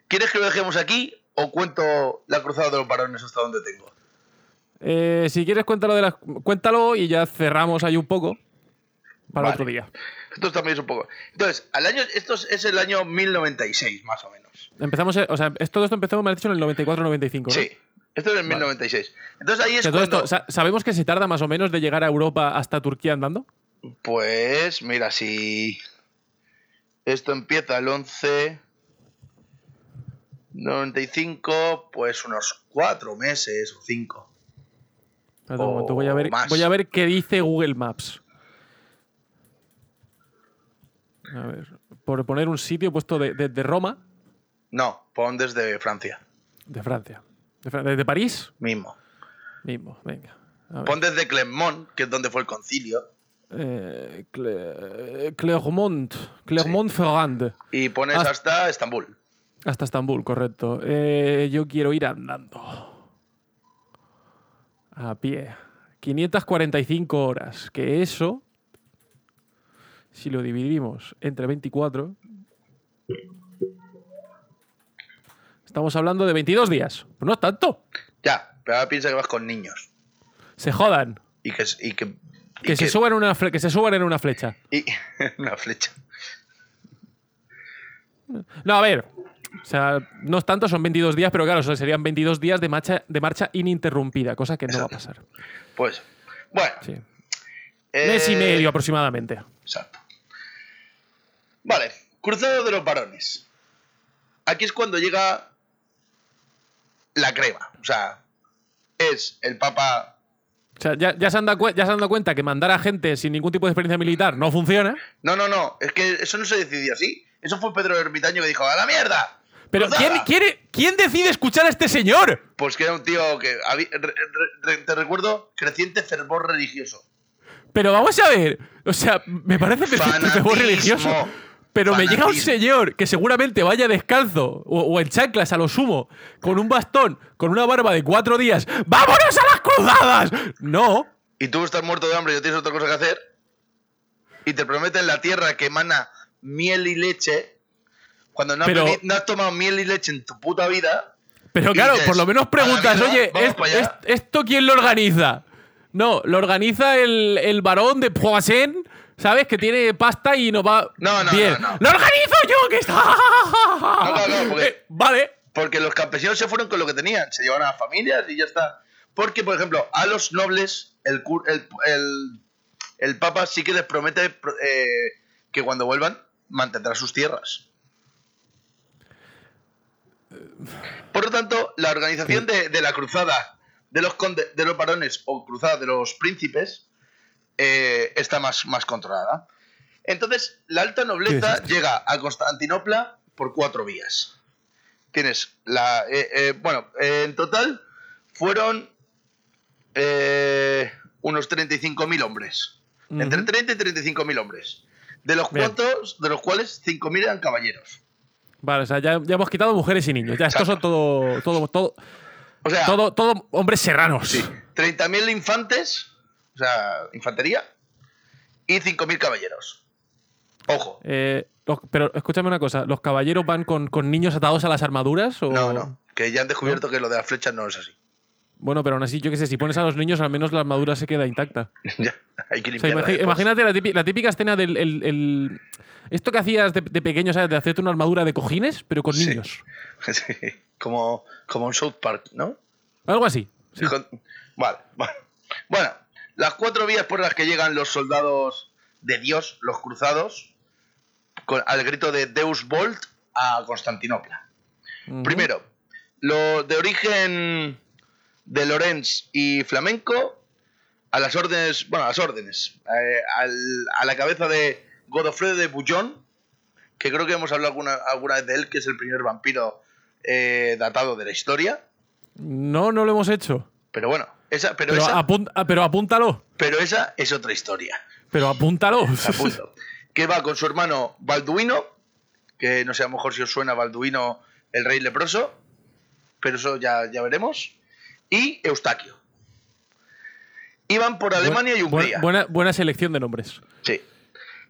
¿Quieres que lo dejemos aquí o cuento la cruzada de los varones hasta donde tengo? Eh, si quieres, cuéntalo, de las, cuéntalo y ya cerramos ahí un poco para Vale. otro día. Esto también es un poco. Entonces, al año, esto es- el año 1096, más o menos. Empezamos, o sea, todo esto empezó, me has dicho, en el 94-95. ¿no? Sí, esto es el 1096. Entonces ahí O es cuando. esto, ¿Sabemos que se tarda más o menos de llegar a Europa hasta Turquía andando? Pues, mira, si. Esto empieza el 11. 95, pues unos cuatro meses o cinco. Un momento, voy a, ver, O voy a ver qué dice Google Maps. A ver, por poner un sitio puesto de, de- de Roma, No, pon desde Francia de Francia. ¿De, de- París? mismo. Mismo, venga. Pon desde Clermont, que es donde fue el concilio. Eh, Cle- Clermont. Clermont-Ferrand. Y pones hasta Estambul. Hasta Estambul, correcto. Eh, yo quiero ir andando. A pie. 545 horas. Que eso, si lo dividimos entre 24, estamos hablando de 22 días. Pues no es tanto. Ya, pero ahora piensa que vas con niños. Se jodan. Y que. Y que, y Que, se, suban en una que se suban en una flecha. y- una flecha. No, a ver. O sea, no es tanto, son 22 días, pero claro, serían 22 días de marcha, de marcha ininterrumpida, cosa que no va a pasar. Pues. Bueno. Sí. eh, Mes y medio aproximadamente. Exacto. Vale, cruzado de los varones. Aquí es cuando llega la crema. O sea, es el Papa. O sea, ya, ya se han dado, ya se han dado cuenta que mandar a gente sin ningún tipo de experiencia militar no funciona. No, no, no, es que eso no se decidió así. Eso fue Pedro Ermitaño que dijo: ¡A la mierda! Pero ¡Cruzada!". ¿quién, quiere- ¿quién decide escuchar a este señor? Pues que era un tío que. había- re- re- re- te recuerdo, creciente fervor religioso. Pero vamos a ver. O sea, me parece el fervor religioso. Pero me llega un señor que seguramente vaya descalzo o, o en chanclas a lo sumo, con un bastón, con una barba de cuatro días. ¡Vámonos a las cruzadas! No. Y tú estás muerto de hambre y no tienes otra cosa que hacer. Y te prometen la tierra que emana miel y leche. Cuando no has, Pero- bebi- no has tomado miel y leche en tu puta vida. Pero claro, dices, por lo menos preguntas, "A la vida, oye, vamos ¿est- para allá". est- ¿esto quién lo organiza? No, lo organiza el, el varón de Poisson, ¿sabes? Que tiene pasta y nos va. No, no, bien. no, no. ¡Lo organizo yo! Que está. no, no, porque- Eh, vale. Porque los campesinos se fueron con lo que tenían. Se llevaron a las familias y ya está. Porque, por ejemplo, a los nobles, el, el, el, el Papa sí que les promete pro- eh, que cuando vuelvan mantendrá sus tierras. Por lo tanto, la organización de, de la cruzada de los, conde- de los varones o cruzada de los príncipes eh, está más, más controlada. Entonces, la alta ¿Qué nobleza llega a Constantinopla por cuatro vías. Tienes la. eh, eh, bueno, en total fueron eh, unos 35.000 hombres. Entre Ujú. 30 y 35.000 hombres. De los, cuantos, de los cuales 5.000 eran caballeros. Vale, o sea, ya, ya hemos quitado mujeres y niños. Ya, estos son todo, todo, todo, O sea, todo, todo hombres serranos. Sí. 30.000 infantes, o sea, infantería, y 5.000 caballeros. Ojo. Eh, los- pero escúchame una cosa, ¿los caballeros van con, con niños atados a las armaduras? O... No, no. Que ya han descubierto que lo de las flechas no es así. Bueno, pero aún así, yo qué sé, si pones a los niños, al menos la armadura se queda intacta. ya, hay que O sea, limpiarla imagínate la típica, la típica escena del. el- el- esto que hacías de, de pequeño, ¿sabes? De hacerte una armadura de cojines, pero con Sí. niños. Sí, como, como en South Park, ¿no? Algo así. sí. Con- Vale, vale. Bueno, las cuatro vías por las que llegan los soldados de Dios, los cruzados, con- al grito de Deus Volt a Constantinopla. Primero, los de origen de Lorenz y flamenco, a las órdenes, bueno, a las órdenes, eh, al- a la cabeza de Godofredo de Bouillon, que creo que hemos hablado alguna, alguna vez de él, que es el primer vampiro eh, datado de la historia. No, no lo hemos hecho. Pero bueno, esa, pero, Pero, esa, ah, pero apúntalo. pero esa es otra historia. Pero apúntalo. Apunto. que va con su hermano Balduino, que no sé, a lo mejor si os suena Balduino, el rey leproso, pero eso ya, ya veremos. Y Eustaquio. Iban por Alemania y Hungría. buena, buena selección de nombres. Sí.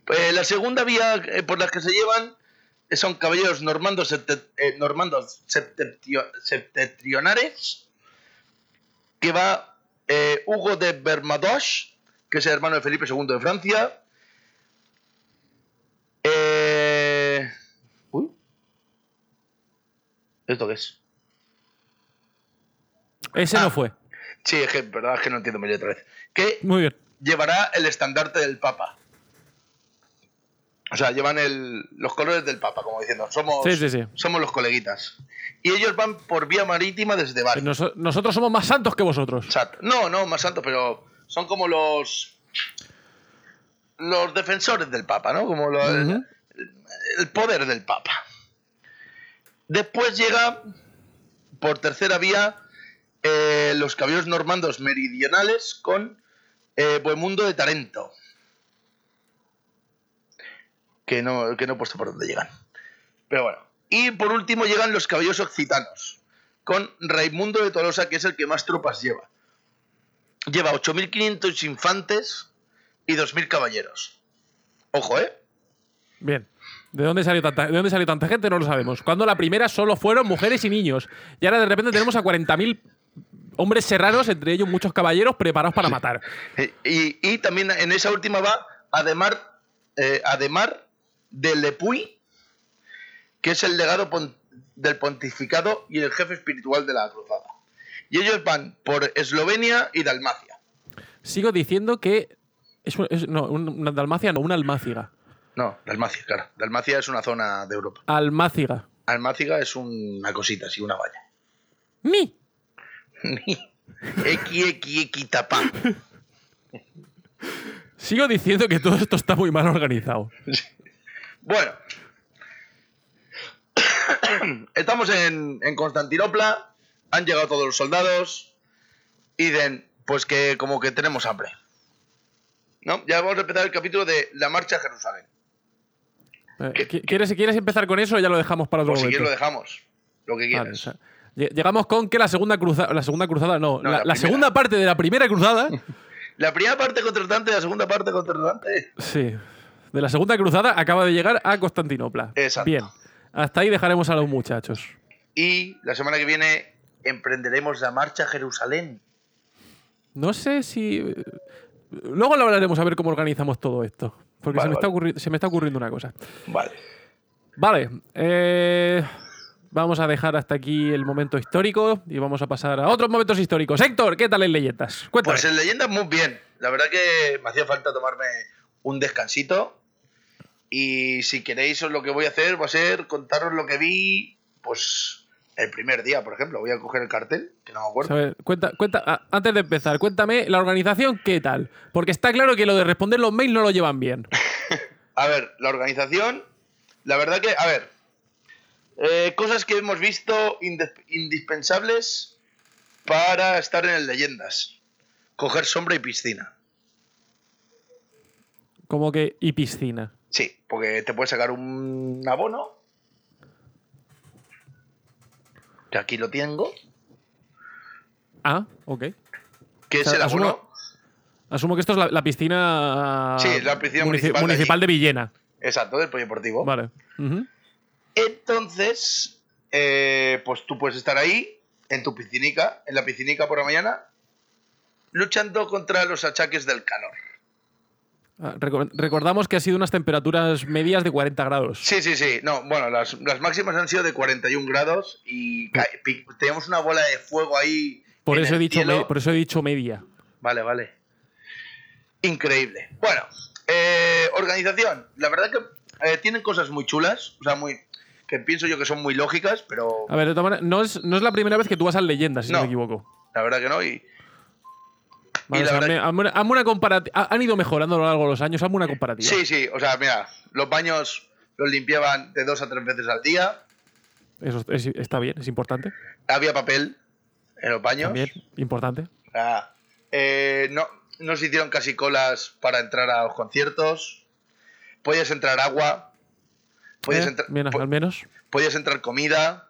Eh, la segunda vía eh, por la que se llevan eh, son caballeros normandos, eh, normandos septentrionares, que va eh, Hugo de Bermadoche, que es el hermano de Felipe II de Francia. Eh, Uy. ¿Esto qué es? Ese Ah. no fue. Sí, es que, verdad es que no entiendo mi letra. Que Muy bien. llevará el estandarte del Papa. O sea, llevan el- los colores del Papa, como diciendo, somos, Sí, sí, sí. somos los coleguitas. Y ellos van por vía marítima desde Bari. Nos- nosotros somos más santos que vosotros. Exacto. No, no, más santo, pero son como los los defensores del Papa, ¿no? Como el poder del Papa. Después llega por tercera vía eh, los caballeros normandos meridionales con eh, Bohemundo de Tarento. Que no, que no he puesto por dónde llegan. Pero bueno. Y por último llegan los caballeros occitanos con Raimundo de Tolosa, que es el que más tropas lleva. Lleva 8.500 infantes y 2.000 caballeros. Ojo, ¿eh? Bien. ¿De dónde, salió tanta, ¿De dónde salió tanta gente? No lo sabemos. Cuando la primera solo fueron mujeres y niños. Y ahora de repente tenemos a 40.000 hombres serranos, entre ellos muchos caballeros preparados para matar. Y, y también en esa última va Ademar, eh, Ademar de Lepuy, que es el legado pon- del pontificado y el jefe espiritual de la cruzada. Y ellos van por Eslovenia y Dalmacia. Sigo diciendo que. Es, no, un- una Dalmacia, no, una almáciga. No, Dalmacia, claro. Dalmacia es una zona de Europa. Almáciga. Almáciga es una cosita, así, una valla. ¡Ni! Equi, equi, equi, tapá. Sigo diciendo que todo esto está muy mal organizado. Bueno. Estamos en, en Constantinopla. Han llegado todos los soldados. Y dicen, pues que como que tenemos hambre. ¿No? Ya vamos a empezar el capítulo de la marcha a Jerusalén. Eh, ¿qui- ¿Quieres, ¿Quieres empezar con eso o ya lo dejamos para otro si momento? quieres lo dejamos. Lo que Vale, quieras. o sea, lle- llegamos con que la segunda cruzada. La segunda cruzada, no. No, la, la segunda parte de la primera cruzada. La primera parte contratante, la segunda parte contratante. sí. De la segunda cruzada acaba de llegar a Constantinopla. Exacto. Bien. Hasta ahí dejaremos a los muchachos. Y la semana que viene emprenderemos la marcha a Jerusalén. No sé si. Luego lo hablaremos a ver cómo organizamos todo esto. Porque Vale, se, me está vale. ocurri- se me está ocurriendo una cosa. Vale. Vale. eh, vamos a dejar hasta aquí el momento histórico y vamos a pasar a otros momentos históricos. Héctor, ¿qué tal en leyendas? Cuéntame. Pues en leyendas muy bien. La verdad que me hacía falta tomarme un descansito. Y si queréis, os lo que voy a hacer va a ser contaros lo que vi, pues El primer día, por ejemplo, voy a coger el cartel, que no me acuerdo. A ver, cuenta, cuenta, antes de empezar, cuéntame la organización, ¿qué tal? Porque está claro que lo de responder los mails no lo llevan bien. A ver, la organización, la verdad que, a ver, eh, cosas que hemos visto indispensables para estar en el Leyendas. Coger sombra y piscina. Como que. Y piscina. Sí, porque te puedes sacar un abono. Que aquí lo tengo. Ah, ok. Que es O sea, el abono. Asumo que esto es la, la piscina. Sí, la piscina munici- municipal de municipal de Villena. Exacto, del polideportivo. Vale. Entonces, eh, pues tú puedes estar ahí, en tu piscinica, en la piscinica por la mañana, luchando contra los achaques del calor. Ah, reco- Recordamos que ha sido unas temperaturas medias de 40 grados. Sí, sí, sí. No, bueno, las, las máximas han sido de 41 grados y teníamos una bola de fuego ahí. Por eso, he dicho por eso he dicho media. Vale, vale. Increíble. Bueno, eh, organización. La verdad que eh, tienen cosas muy chulas, o sea, muy que pienso yo que son muy lógicas, pero A ver, de no es, no es la primera vez que tú vas al Leyendas, si no, No. me equivoco. la verdad que no. Y Vale, Y o sea, la verdad- hazme- hazme una- comparativa. Han ido mejorando a lo largo de los años, hazme una comparativa. sí, sí, o sea, mira, los baños los limpiaban de dos a tres veces al día. Eso es- está bien, es importante. Había papel en los baños. También, importante. Eh, no, no se hicieron casi colas para entrar a los conciertos. Podías entrar agua. Podías, Eh, entrar, bien, po- al menos. podías entrar comida.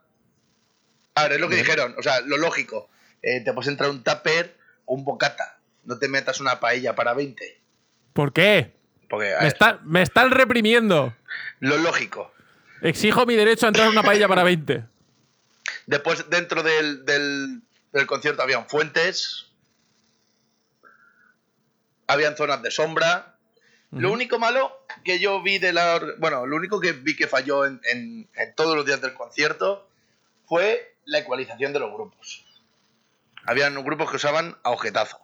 Ahora, es lo que Bien. dijeron. O sea, lo lógico. Eh, te puedes entrar un tupper o un bocata. No te metas una paella para 20. ¿Por qué? Porque, a Me, ver, está- me están reprimiendo. lo lógico. Exijo mi derecho a entrar en una paella para 20. Después, dentro del, del, del concierto, habían fuentes. Habían zonas de sombra. Lo único malo que yo vi de la. Bueno, lo único que vi que falló en, en- en todos los días del concierto fue la ecualización de los grupos. Habían grupos que usaban a ojetazo.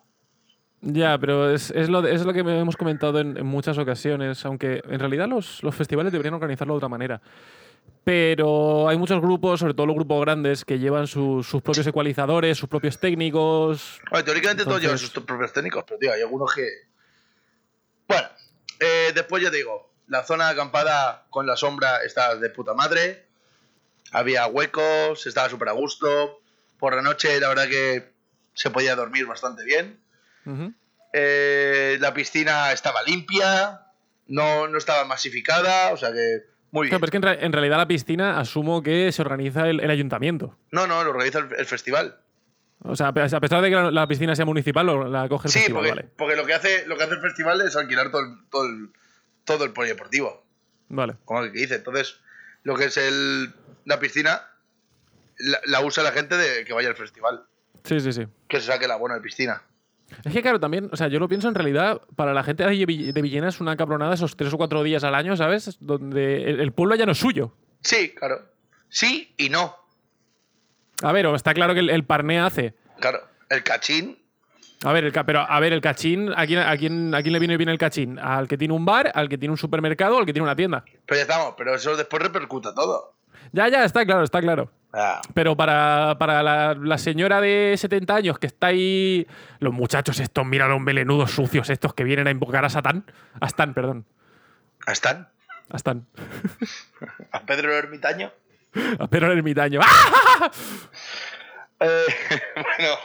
Ya, pero es, es lo, es lo que hemos comentado en, en muchas ocasiones, aunque en realidad los, los festivales deberían organizarlo de otra manera. Pero hay muchos grupos, sobre todo los grupos grandes, que llevan su- sus propios ecualizadores, sus propios técnicos. Bueno, teóricamente todos llevan sus propios técnicos, pero tío, hay algunos que. Bueno, eh, después ya te digo, la zona acampada con la sombra está de puta madre. Había huecos, estaba súper a gusto. Por la noche, la verdad que se podía dormir bastante bien. Eh, la piscina estaba limpia, no, no estaba masificada, o sea que muy bien. pero es que en, re- en realidad la piscina asumo que se organiza el, el ayuntamiento. No, no, lo organiza el, el festival. O sea, a pe- a pesar de que la, la piscina sea municipal, lo- la coge el Sí, festival, porque, vale. porque lo, que hace, lo que hace el festival es alquilar todo el, todo el, todo el polideportivo. Vale. como que dice. Entonces, lo que es el, la piscina la, la usa la gente de que vaya al festival. Sí, sí, sí. Que se saque la buena de piscina. Es que claro, también, o sea, yo lo pienso en realidad, para la gente de Vill- de Villena es una cabronada esos tres o cuatro días al año, ¿sabes? Donde el, pueblo ya no es suyo. Sí, claro. Sí y no. A ver, o está claro que el, el parné hace. Claro. El cachín. A ver, el, pero a ver, el cachín, ¿a quién, a, quién, ¿a quién le viene bien el cachín? ¿Al que tiene un bar, al que tiene un supermercado, al que tiene una tienda? Pero ya estamos. Pero eso después repercuta todo. Ya, ya, está claro, está claro. Ah, Pero para, para la, la señora de 70 años que está ahí. Los muchachos estos, mira los melenudos sucios estos que vienen a invocar a Satán. A Stan, perdón. ¿a Stan? A Stan. ¿A Pedro el Ermitaño? A Pedro el ermitaño. ¡Ah! Eh, bueno.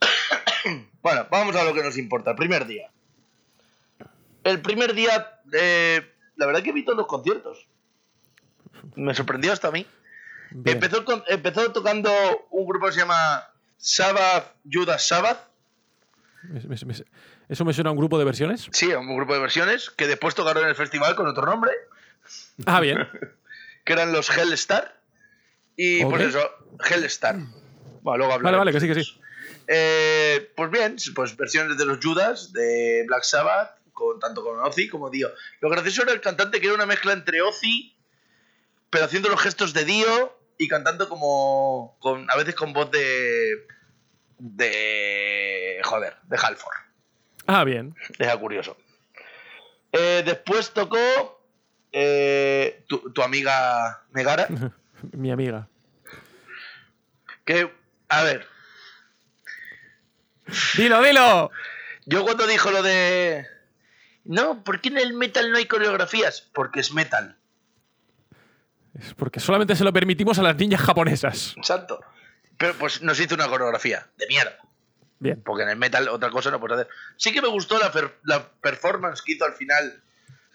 bueno, vamos a lo que nos importa. El primer día. El primer día, eh, la verdad que vi todos los conciertos. Me sorprendió hasta a mí. Bien. Empezó, con- empezó tocando un grupo que se llama Sabbath, Judas Sabbath. ¿Eso me suena a un grupo de versiones? Sí, un grupo de versiones que después tocaron en el festival con otro nombre, Ah, bien. que eran los Hellstar. Y pues Ok. eso, Hellstar. Bueno, luego Vale, hablaremos vale, que sí, que sí. Eh, pues bien, pues versiones de los Judas, de Black Sabbath, con, tanto con Ozzy como Dio. Lo gracioso era el cantante que era una mezcla entre Ozzy, pero haciendo los gestos de Dio y cantando como. Con, a veces con voz de. de. joder, de Halford. Ah, bien. Era curioso. Eh, después tocó. eh, tu, tu amiga Megara. Mi amiga. Que, a ver, ¡Dilo, dilo! yo cuando dijo lo de... No, ¿por qué en el metal no hay coreografías? Porque es metal. Es porque solamente se lo permitimos a las niñas japonesas. Exacto. Pero pues nos hizo una coreografía de mierda. Bien. Porque en el metal otra cosa no puedes hacer. Sí que me gustó la, per- la performance que hizo al final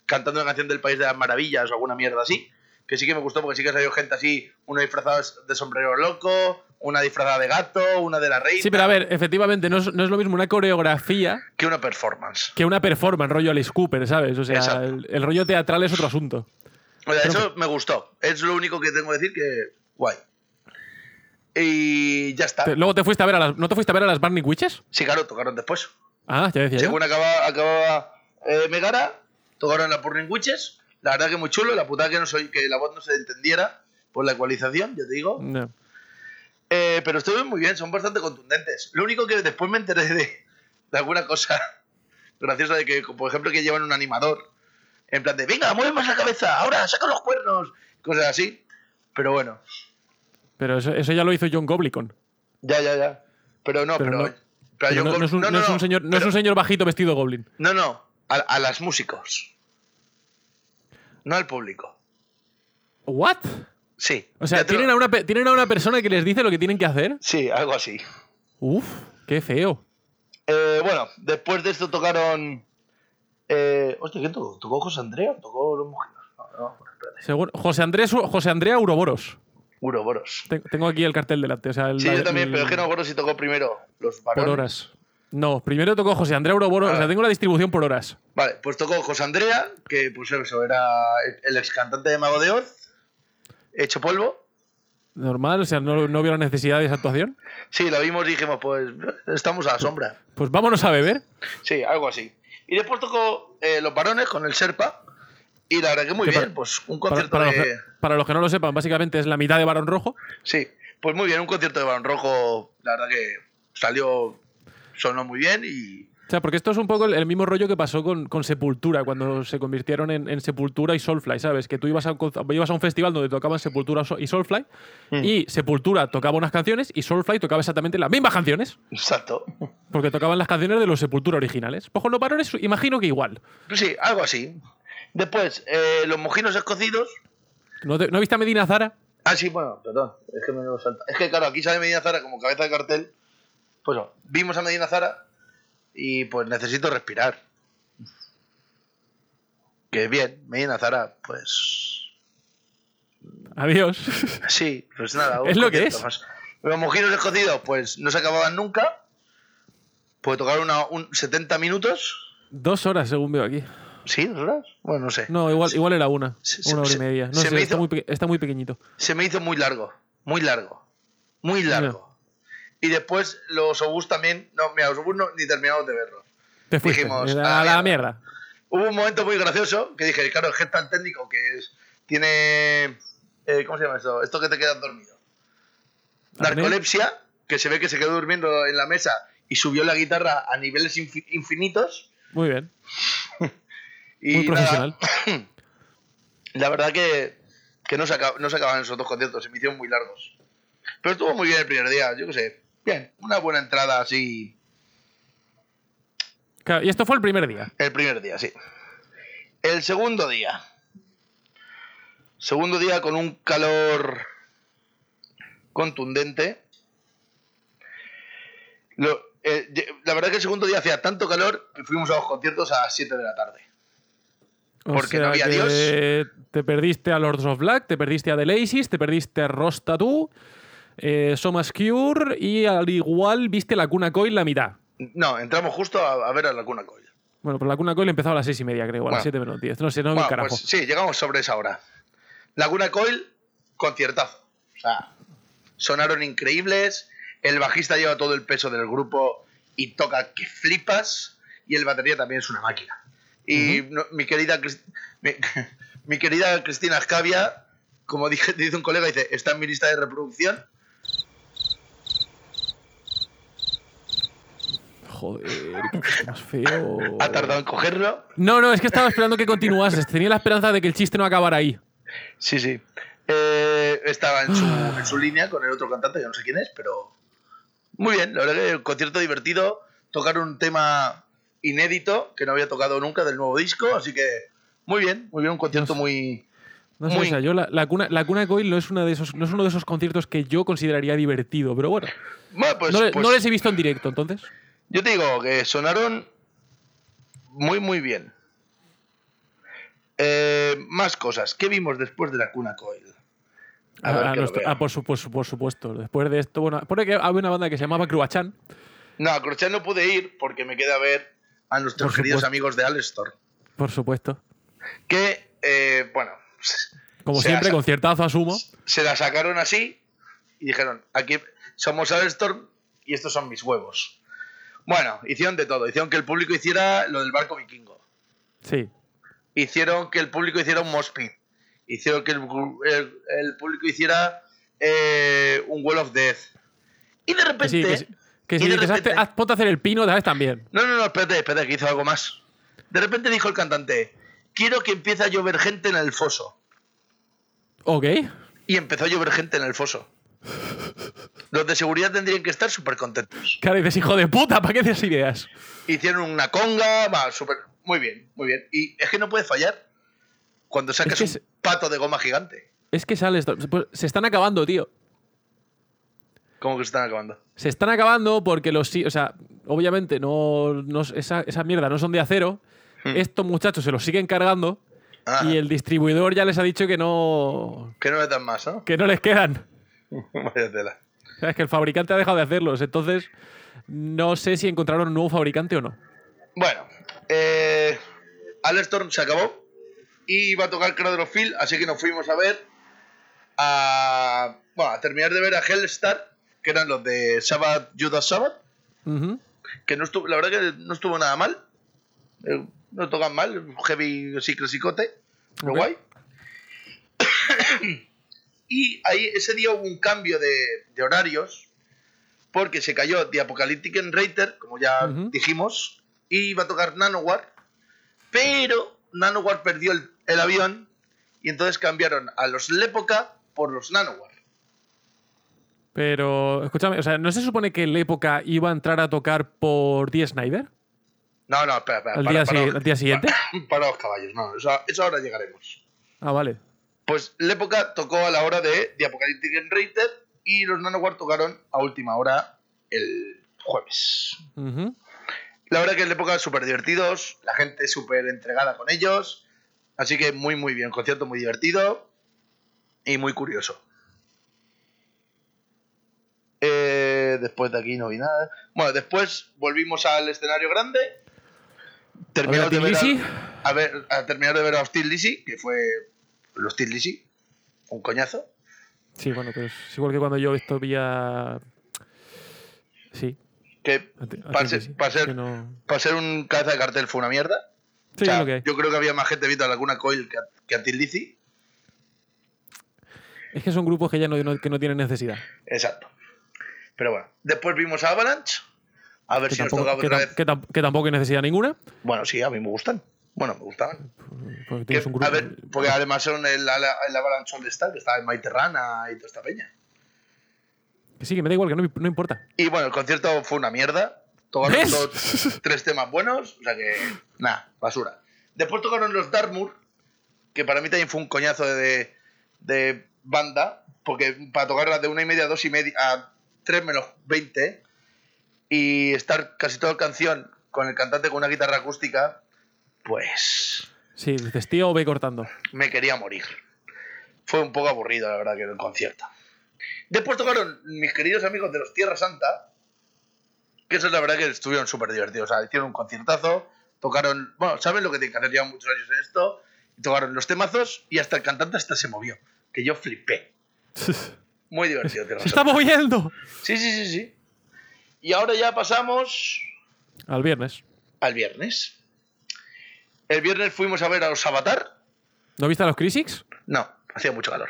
cantando la canción del País de las Maravillas o alguna mierda así. Que sí que me gustó porque sí que salió gente así, una disfrazada de sombrero loco, una disfrazada de gato, una de la reina, Sí, pero a ver, efectivamente, no es, no es lo mismo una coreografía que una performance. que una performance, rollo Alice Cooper, ¿sabes? O sea, el rollo teatral es otro asunto. O sea, eso me gustó. Es lo único que tengo que decir que guay. Y ya está. Luego te fuiste a ver a las. ¿No te fuiste a ver a las Barney Witches? Sí, claro, tocaron después. Ah, ya decía yo. Según acababa, acababa eh, Megara, tocaron la Burning Witches. La verdad que muy chulo. La putada que, no soy, que la voz no se entendiera por la ecualización, ya te digo. No. Eh, pero estuvieron muy bien, son bastante contundentes. Lo único que después me enteré de, de alguna cosa graciosa de que, por ejemplo, que llevan un animador. En plan de, venga, mueve más la cabeza, ahora, saca los cuernos. Cosas así. Pero bueno, Pero eso, eso ya lo hizo John Goblicon. ya, ya, ya. Pero no, Pero pero. no. pero Pero John no, es un, no, es señor, no es pero- un señor bajito vestido Goblin. No, no, a, a las músicos. No al público. ¿What? Sí. O sea, Ya te lo- ¿tienen a, una, pe- ¿tienen a una persona que les dice lo que tienen que hacer? Sí, algo así. Uf, qué feo. Eh, bueno, después de esto tocaron. Eh, hostia, ¿quién tocó? ¿Tocó José Andrea? ¿Tocó los mojinos? No, no, José, Andrés, José Andrea Uroboros. Uroboros. Ten- Tengo aquí el cartel delante. O sea, el- Sí, yo el- también, pero es que no me acuerdo si tocó primero los varones. Por horas. No, primero tocó José Andrea Uroboros. O sea, tengo la distribución por horas. Vale, pues tocó José Andrea, que pues eso, era el ex cantante de Mago de Oz, hecho polvo. Normal, o sea, no, no vio la necesidad de esa actuación. Sí, la vimos y dijimos, pues estamos a la sombra. Pues vámonos a beber. Sí, algo así. Y después tocó eh, Los Varones con el Serpa. Y la verdad que muy Que bien, para- pues un Para, concierto para los de. que, para los que no lo sepan, básicamente es la mitad de Barón Rojo. Sí, pues muy bien, un concierto de Barón Rojo. La verdad que salió. Sonó muy bien y. O sea, porque esto es un poco el, el mismo rollo que pasó con, con Sepultura, cuando se convirtieron en, en Sepultura y Soulfly, ¿sabes? Que tú ibas a, ibas a un festival donde tocaban Sepultura y Soulfly, Mm. y Sepultura tocaba unas canciones y Soulfly tocaba exactamente las mismas canciones, Exacto. porque tocaban las canciones de los Sepultura originales. Pues con los varones, imagino que igual. Sí, algo así. Después, eh, los mojinos escocidos. ¿No, te- ¿no viste a Medina Zara? Ah, sí, bueno, perdón. Es que me lo salta. Es que claro, aquí sale Medina Zara como cabeza de cartel. Pues no, vimos a Medina Zara y pues necesito respirar. Que bien, Medina Zara, pues. Adiós. Sí, pues nada. Es lo que es. más. Los mojinos escocidos, pues no se acababan nunca. Pues tocaron una, un 70 minutos. Dos horas, según veo aquí. ¿Sí? ¿Dos horas? Bueno, no sé. No, igual, igual era una. Se- Una hora y media. No se sé, me está, hizo- muy, está muy pequeñito. Se me hizo muy largo. Muy largo. Muy largo. Y después los obús también. No, mira, los obús no, ni terminamos de verlos. Te fuiste. Dijimos, a a la mierda. Hubo un momento muy gracioso que dije, claro, es que es tan técnico que es, tiene. eh, ¿Cómo se llama esto? Esto que te quedas dormido. Narcolepsia, que se ve que se quedó durmiendo en la mesa y subió la guitarra a niveles infi- infinitos. Muy bien. Y Muy profesional. la verdad que, que no, se acab- no se acaban esos dos conciertos, se me hicieron muy largos. Pero estuvo muy bien el primer día, yo qué sé. Bien, una buena entrada así. Claro, y esto fue el primer día. El primer día, sí. El segundo día. Segundo día con un calor contundente. Lo- eh, la verdad que el segundo día hacía tanto calor que fuimos a los conciertos a las 7 de la tarde. O Porque no había Dios. Te perdiste a Lords of Black, te perdiste a The Laces, te perdiste a Ross Tattoo, eh, Somas Cure y al igual viste la Cuna Coil la mitad. No, entramos justo a, a ver a la Cuna Coil. Bueno, pues la Cuna Coil empezaba a las seis y media, creo, a las Bueno. siete menos diez. No sé, no me Bueno, carajo. pues sí, llegamos sobre esa hora. Laguna Coil, conciertazo. O sea, sonaron increíbles. El bajista lleva todo el peso del grupo y toca que flipas. Y el batería también es una máquina. Y no- mi querida mi, mi querida Cristina Escavia, como dije, dice un colega, dice, está en mi lista de reproducción. Joder, qué más feo. Ha tardado en cogerlo. No, no, es que estaba esperando que continuases. Tenía la esperanza de que el chiste no acabara ahí. Sí, sí. Eh, estaba en su, en su línea con el otro cantante, que no sé quién es, pero muy bien, la verdad que el concierto divertido, tocar un tema inédito que no había tocado nunca del nuevo disco, así que muy bien, muy bien, un concierto muy... No sé, Muy- o sea, yo la, la cuna, la cuna Coil no es, una de esos, no es uno de esos conciertos que yo consideraría divertido, pero bueno. Bueno, pues, no, pues no les he visto en directo, entonces. Yo te digo que sonaron muy, muy bien. Eh, más cosas. ¿Qué vimos después de la cuna Coil? A Ah, nuestro- ah, por, su- por su- por supuesto. Después de esto, bueno, pone que había una banda que se llamaba Cruachan. No, a no pude ir porque me queda ver a nuestros Por queridos supuesto. amigos de Alestor. Por supuesto. Que, eh, bueno, Como siempre, conciertazo asumo. se la sacaron así y dijeron, aquí somos Alestor y estos son mis huevos. Bueno, hicieron de todo. Hicieron que el público hiciera lo del barco vikingo. Sí. Hicieron que el público hiciera un mospit. Hicieron que el, el- el público hiciera eh, un Wall of Death. Y de repente... sí, que, sí- que y si de repente- "Hazte- haz- ponte a hacer el pino, ¿sabes? También. No, no, no, espérate, espérate, que hizo algo más. De repente dijo el cantante, quiero que empiece a llover gente en el foso. Ok. Y empezó a llover gente en el foso. Los de seguridad tendrían que estar súper contentos. Claro, dices, hijo de puta, ¿para qué tienes ideas? Hicieron una conga, va, súper... Muy bien, muy bien. Y es que no puede fallar cuando sacas que un se- pato de goma gigante. Es que sales. pues, Se están acabando, tío. ¿Cómo que se están acabando? Se están acabando porque los. sí- O sea, obviamente, no, no- esa, esa mierda no son de acero. Hmm. Estos muchachos se los siguen cargando. Ah, Y el distribuidor ya les ha dicho que no. Que no le dan más, ¿no? que no les quedan. Vaya tela. Es que el fabricante ha dejado de hacerlos. Entonces, no sé si encontraron un nuevo fabricante o no. Bueno, eh, Alestorm se acabó y iba a tocar Cradle of Field, así que nos fuimos a ver a, bueno, a terminar de ver a Hellstar, que eran los de Sabbath, Judas Sabbath, que no estuvo, la verdad que no estuvo nada mal, Eh, no tocan mal, heavy así clasicote, pero guay. y ahí ese día hubo un cambio de, de horarios, porque se cayó The Apocalyptic Enrater, como ya dijimos, y iba a tocar Nanowar, pero Nanowar perdió el, el avión y entonces cambiaron a los Lepoca por los Nanowar. Pero, escúchame, o sea, ¿no se supone que época iba a entrar a tocar por D. Snyder? No, no, espera, espera. ¿Al para- día, para- si- al día siguiente? Para los caballos, no, eso, eso ahora llegaremos. Ah, vale. Pues Lepoca tocó a la hora de The Apocalyptic Enrater y los Nanowar tocaron a última hora el jueves. La verdad que en la época súper divertidos, la gente súper entregada con ellos, así que muy muy bien, concierto muy divertido y muy curioso. Eh, después de aquí no vi nada. Bueno, después volvimos al escenario grande. Terminamos de ver a ver, a terminar de ver a Hostil Lizzy, que fue los Lizzy, un coñazo. Sí, bueno, pues es igual que cuando yo esto vía. Sí. Que para ser, sí, para ser- que no- para ser un cabeza de cartel fue una mierda. Sí, O sea, que yo creo que había más gente viendo a Laguna Coil que a, que a. Es que son grupos que ya no, no- que no tienen necesidad. Exacto. Pero bueno, después vimos a Avalanche. A ver Que si nos tampoco, tocaba que otra tam- vez. que que tampoco hay necesidad ninguna. Bueno, sí, a mí me gustan. Bueno, me gustaban. Porque Que- tienes un grupo. a ver, porque además son el, el Avalanche All Star, que estaba en Maiterrana y toda esta peña. Que sí, que me da igual, que no, no importa. Y bueno, el concierto fue una mierda. Tocaron dos- tres temas buenos, o sea que. Nada, basura. Después tocaron los Dartmoor, que para mí también fue un coñazo de, de banda, porque para tocarlas de una y media a dos y media, a tres menos veinte, y estar casi toda la canción con el cantante con una guitarra acústica, pues Sí, dices, tío, ve cortando. me quería morir. Fue un poco aburrido, la verdad, que el concierto. Después tocaron mis queridos amigos de los Tierra Santa, que eso es la verdad que estuvieron súper divertidos. O sea, hicieron un conciertazo, tocaron, bueno, ¿saben lo que tienen que hacer? Llevan muchos años en esto, y tocaron los temazos y hasta el cantante hasta se movió, que yo flipé. Muy divertido, Tierra ¡Se está moviendo! Sí, sí, sí, sí. Y ahora ya pasamos Al viernes. al viernes. El viernes fuimos a ver a los Avatar. ¿No viste a los Crisix? No, hacía mucho calor.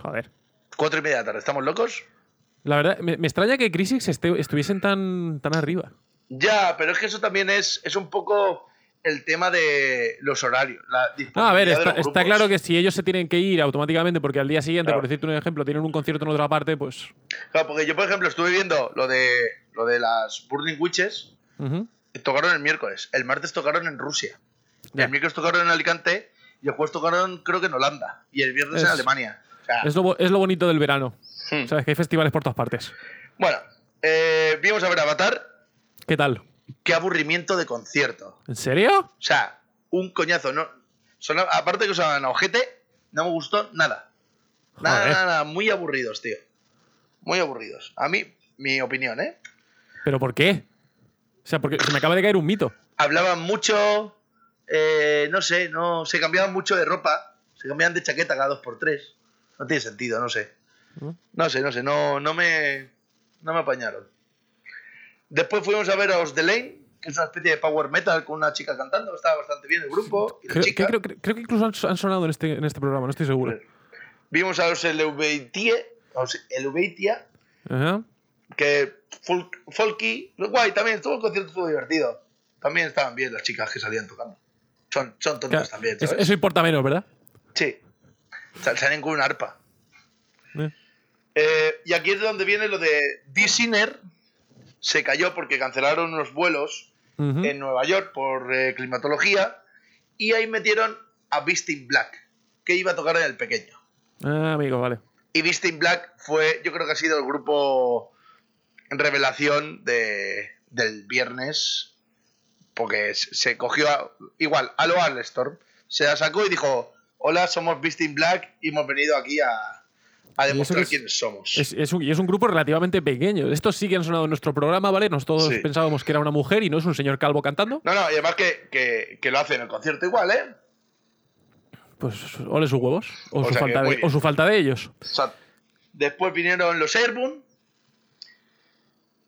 Joder. Cuatro y media de la tarde, ¿estamos locos? La verdad, me, me extraña que Crisix esté- estuviesen tan, tan arriba. Ya, pero es que eso también es, es un poco el tema de los horarios. La No, a ver, está, claro que si ellos se tienen que ir automáticamente porque al día siguiente, Claro. por decirte un ejemplo, tienen un concierto en otra parte, pues. Claro, porque yo, por ejemplo, estuve viendo lo de, lo de las Burning Witches. Tocaron el miércoles. El martes tocaron en Rusia. Ya. El miércoles tocaron en Alicante. Y el jueves tocaron, creo que en Holanda. Y el viernes en Alemania. O sea, Es, lo, es lo bonito del verano. Hmm. Sabes que hay festivales por todas partes. Bueno, eh, vimos a ver Avatar. ¿Qué tal? Qué aburrimiento de concierto. ¿En serio? O sea, un coñazo. No, son- aparte que usaban a ojete, no me gustó nada. Nada, Joder. nada, nada, muy aburridos, tío. Muy aburridos. A mí, mi opinión, ¿eh? ¿Pero por qué? O sea, porque se me acaba de caer un mito. Hablaban mucho, eh, no sé, no se cambiaban mucho de ropa. Se cambiaban de chaqueta cada dos por tres. No tiene sentido, no sé. ¿no? Sé, no sé, no, no me. No me apañaron. Después fuimos a ver a Os The Lane, que es una especie de power metal con una chica cantando. Estaba bastante bien el grupo. Y la Creo, chica. que, creo, creo- creo que incluso han, han sonado en este, en este programa, no estoy seguro. Vimos a los los Eluveitia, Ajá. que folk- folky, guay también, todo el concierto estuvo divertido. También estaban bien las chicas que salían tocando. Son, son Claro, también, eso, ¿sabes? eso importa menos, ¿verdad? Sí. Sal- Salen con un arpa. Eh. Eh, y aquí es donde viene lo de Disney. Se cayó porque cancelaron unos vuelos en Nueva York por eh, climatología. Y ahí metieron a Beast in Black, que iba a tocar en el pequeño. Ah, amigo, vale. Y Beast in Black fue, yo creo que ha sido el grupo revelación de, del viernes. Porque se cogió a- igual a lo Arlestorm. Se la sacó y dijo: Hola, somos Beast in Black y hemos venido aquí a, demostrar es- quiénes somos. Es, es un, y es un grupo relativamente pequeño. Estos sí que han sonado en nuestro programa, ¿vale? Nosotros Sí. pensábamos que era una mujer y no es un señor calvo cantando. No, no, y además que, que, que lo hacen en el concierto igual, ¿eh? Pues ole sus huevos. O, O su, falta de, o su falta de ellos. O sea, después vinieron los Airborne.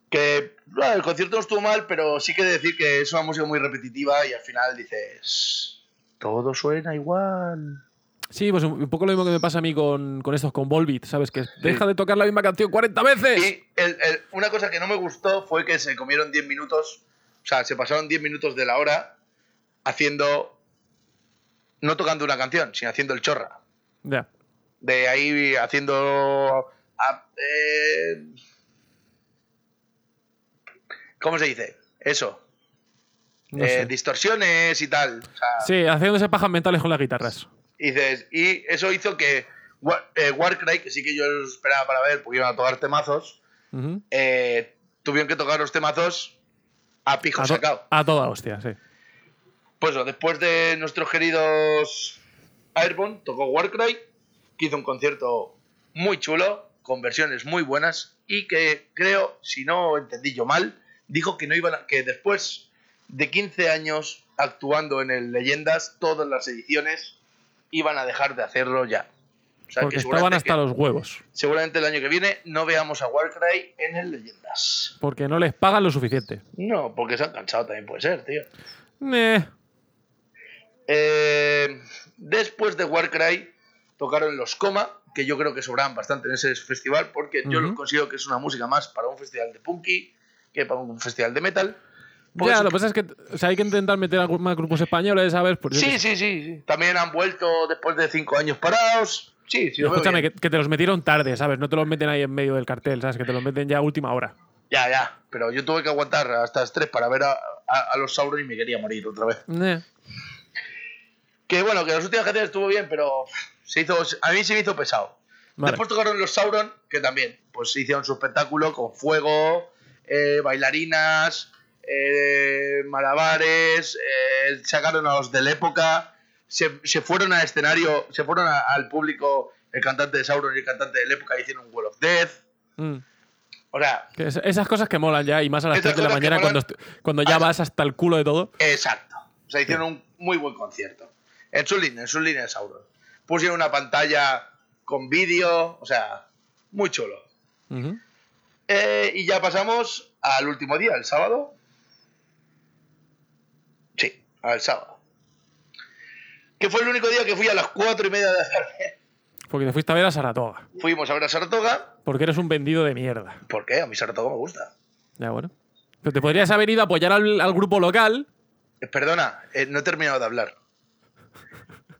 Que bueno, el concierto no estuvo mal, pero sí que decir que es una música muy repetitiva y al final dices. Todo suena igual. Sí, pues un poco lo mismo que me pasa a mí con, con estos, con Volbeat, ¿sabes? Que deja de tocar la misma canción 40 veces. Y el- el- una cosa que no me gustó fue que se comieron 10 minutos. O sea, se pasaron 10 minutos de la hora haciendo. No tocando una canción, sino haciendo el chorra. Ya. de ahí haciendo a- eh, ¿cómo se dice? Eso No Eh, distorsiones y tal O sea, Sí, haciéndose pajas mentales con las guitarras. y dices y eso hizo que Wa- eh, Warcry que sí que yo los esperaba para ver porque iban a tocar temazos eh, tuvieron que tocar los temazos a pijo A, to- sacado a toda hostia, sí. Pues después de nuestros queridos Airborne, tocó Warcry, que hizo un concierto muy chulo, con versiones muy buenas, y que creo, si no entendí yo mal, dijo que no iban a- que después de 15 años actuando en el Leyendas, todas las ediciones iban a dejar de hacerlo ya. O sea, Porque que estaban hasta que- los huevos. Seguramente el año que viene no veamos a Warcry en el Leyendas. Porque no les pagan lo suficiente. No, porque se han cansado también puede ser, tío. Eh, Eh, después de Warcry tocaron los Coma, que yo creo que sobraban bastante en ese festival, porque yo lo considero que es una música más para un festival de punky que para un festival de metal. Porque ya, lo que pasa es que o sea, hay que intentar meter a más grupos españoles, ¿sabes? Pues sí, sí, sí, sí. También han vuelto después de cinco años parados. Sí, sí, lo Escúchame, que, que te los metieron tarde, ¿sabes? No te los meten ahí en medio del cartel, ¿sabes? Que te los meten ya a última hora. Ya, ya. Pero yo tuve que aguantar hasta las 3 para ver a, a- a los Sauron y me quería morir otra vez. Eh. Que bueno, que las últimas canciones estuvo bien, pero se hizo, a mí se me hizo pesado. Vale. Después tocaron los Sauron, que también, pues hicieron su espectáculo con fuego, eh, bailarinas, eh, malabares, eh, sacaron a los de la época, se, se fueron al escenario, se fueron a- al público, el cantante de Sauron y el cantante de la época hicieron un Wall of Death. Mm. O sea, Que esas cosas que molan ya, y más a las Esas 3 de la mañana cuando, cuando ya vas hasta el culo de todo. exacto. O sea, hicieron un muy buen concierto. En su línea, en su línea de Sauron. Pusieron una pantalla con vídeo, o sea, muy chulo. Eh, y ya pasamos al último día, el sábado. Sí, al sábado. Que fue el único día que fui a las cuatro y media de la tarde. Porque te fuiste a ver a Saratoga. Fuimos a ver a Saratoga. Porque eres un vendido de mierda. ¿Por qué? A mí Saratoga me gusta. Ya, bueno. Pero te podrías haber ido a apoyar al, al grupo local Eh, Perdona, eh, no he terminado de hablar.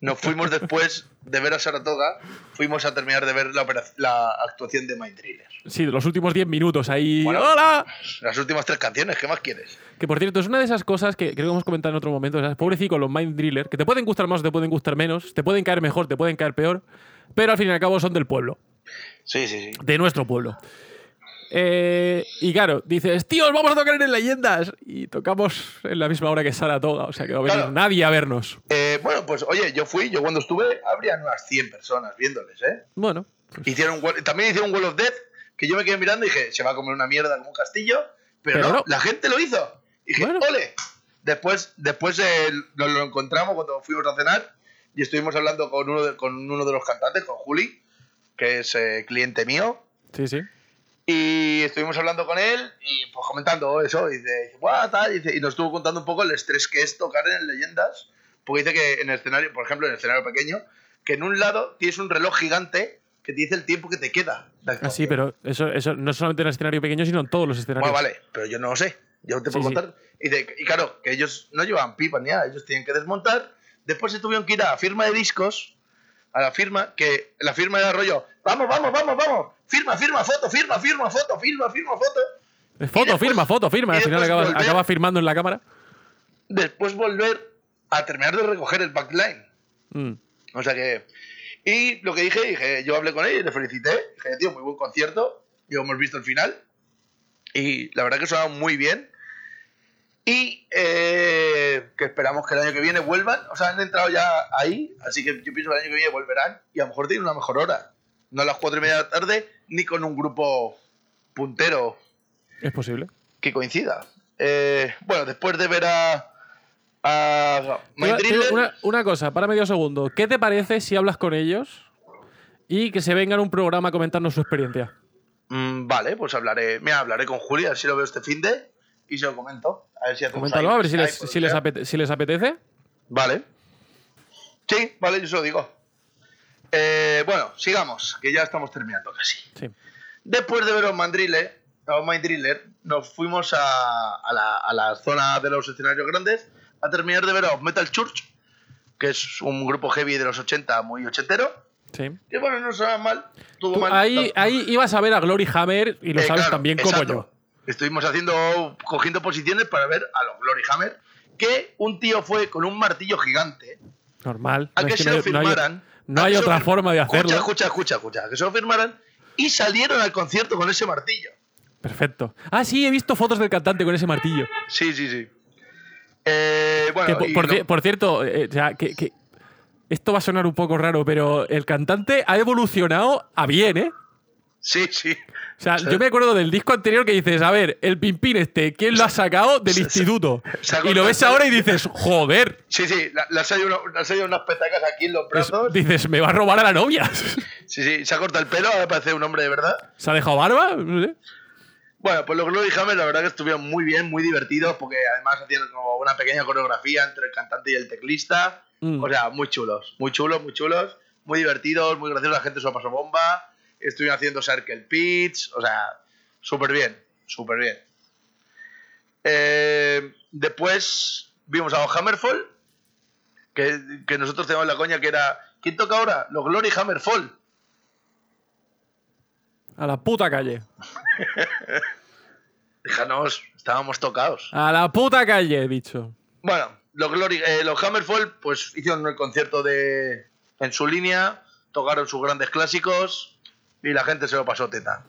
Nos fuimos después de ver a Saratoga, fuimos a terminar de ver la, la actuación de Mind Driller. Sí, de los últimos 10 minutos ahí. Bueno. ¡Hola! Las últimas tres canciones, ¿qué más quieres? Que por cierto, es una de esas cosas que creo que hemos comentado en otro momento. Sea, pobrecito los Mind Driller, que te pueden gustar más o te pueden gustar menos, te pueden caer mejor, te pueden caer peor, pero al fin y al cabo son del pueblo, Sí, sí, sí. de nuestro pueblo. Eh, y claro, dices, tíos, vamos a tocar en leyendas. Y tocamos en la misma hora que Saratoga, o sea que no a venir Claro. nadie a vernos. Eh, bueno, pues oye, yo fui, yo cuando estuve, habrían unas 100 personas viéndoles, ¿eh? Bueno, pues, Hicieron también hicieron un Wall of Death, que yo me quedé mirando y dije, se va a comer una mierda como un castillo, pero, Pero no, no. la gente lo hizo. Y dije, Bueno. ole. Después, después eh, nos lo encontramos cuando fuimos a cenar y estuvimos hablando con uno de, con uno de los cantantes, con Juli, que es eh, cliente mío. sí, sí. Y estuvimos hablando con él y pues comentando eso. Y dice, "Buah, tal", y, dice- y nos estuvo contando un poco el estrés que es tocar en leyendas. Porque dice que en el escenario, por ejemplo, en el escenario pequeño, que en un lado tienes un reloj gigante que te dice el tiempo que te queda. de Ah, sí, pero eso, eso no solamente en el escenario pequeño, sino en todos los escenarios. Bueno, vale, pero yo no lo sé. Yo te puedo Sí, sí. contar. Y, dice- y claro, que ellos no llevaban pipa ni nada, ellos tenían que desmontar. Después se tuvieron que ir a la firma de discos, a la firma, que la firma era rollo, vamos, vamos, vamos, vamos, firma, firma, foto, firma, firma, foto, firma, firma, foto. Eh, Foto, después- firma, foto, firma. Al final después acaba, volver. acaba firmando en la cámara. Después volver a terminar de recoger el backline. Mm. O sea que. Y lo que dije, dije, yo hablé con él y le felicité. Dije, tío, muy buen concierto. Ya hemos visto el final. Y la verdad que sonaba muy bien. Y eh, que esperamos que el año que viene vuelvan. O sea, han entrado ya ahí. Así que yo pienso que el año que viene volverán. Y a lo mejor tienen una mejor hora. No a las cuatro y media de la tarde, ni con un grupo puntero Es posible. que coincida. Eh, bueno, después de ver a. a una, una cosa, para medio segundo. ¿Qué te parece si hablas con ellos y que se vengan a un programa a comentarnos su experiencia? Mm, vale, pues hablaré. Mira, hablaré con Julia, a ver si lo veo este fin de y se lo comento. A ver si Coméntalo, a ver si les, si, les sea. apete- si les apetece. Vale. Sí, vale, yo se lo digo. Eh, bueno, sigamos, que ya estamos terminando casi. Sí. Después de ver a Mind Driller, a Mind Driller, nos fuimos a, a la, a la zona de los escenarios grandes a terminar de ver a Metal Church, que es un grupo heavy de los 80, muy ochentero. sí. Que bueno, no suena mal. Tuvo Tú mal- ahí, ibas a ver a Glory Hammer y lo Eh, sabes claro, también como exacto. yo. Estuvimos haciendo, cogiendo posiciones para ver a los Glory Hammer, que un tío fue con un martillo gigante Normal. a No que se lo hay- no hay- firmaran. No hay otra forma de hacerlo. Escucha, escucha, escucha, escucha, que se lo firmaran y salieron al concierto con ese martillo. Perfecto. Ah, sí, he visto fotos del cantante con ese martillo. Sí, sí, sí. Eh, bueno, Que por, no- cierto, eh, o sea, que, que- esto va a sonar un poco raro, pero el cantante ha evolucionado a bien, ¿eh? sí, sí. O sea, Sí. yo me acuerdo del disco anterior que dices, a ver, el pimpín este, ¿quién lo ha sacado? Del instituto. Y lo ves ahora y dices, joder. Sí, sí, la- le han salido uno- han salido unas petacas aquí en los Es- brazos. dices, me va a robar a la novia. Sí, sí, se ha cortado el pelo, ahora parece un hombre de verdad. ¿Se ha dejado barba? No sé. Bueno, pues los Glory Hammer la verdad que estuvieron muy bien, muy divertidos, porque además hacían como una pequeña coreografía entre el cantante y el teclista. Mm. O sea, muy chulos, muy chulos, muy chulos, muy divertidos, muy graciosos, la gente se lo pasó bomba. Estuvieron haciendo Circle Pitch, o sea, súper bien, súper bien. Eh, después vimos a los Hammerfall, que, que nosotros teníamos la coña que era. ¿Quién toca ahora? Los Glory Hammerfall. A la puta calle. Déjanos, estábamos tocados. A la puta calle, he dicho. Bueno, los, Glory, eh, los Hammerfall pues hicieron el concierto de en su línea, tocaron sus grandes clásicos y la gente se lo pasó teta.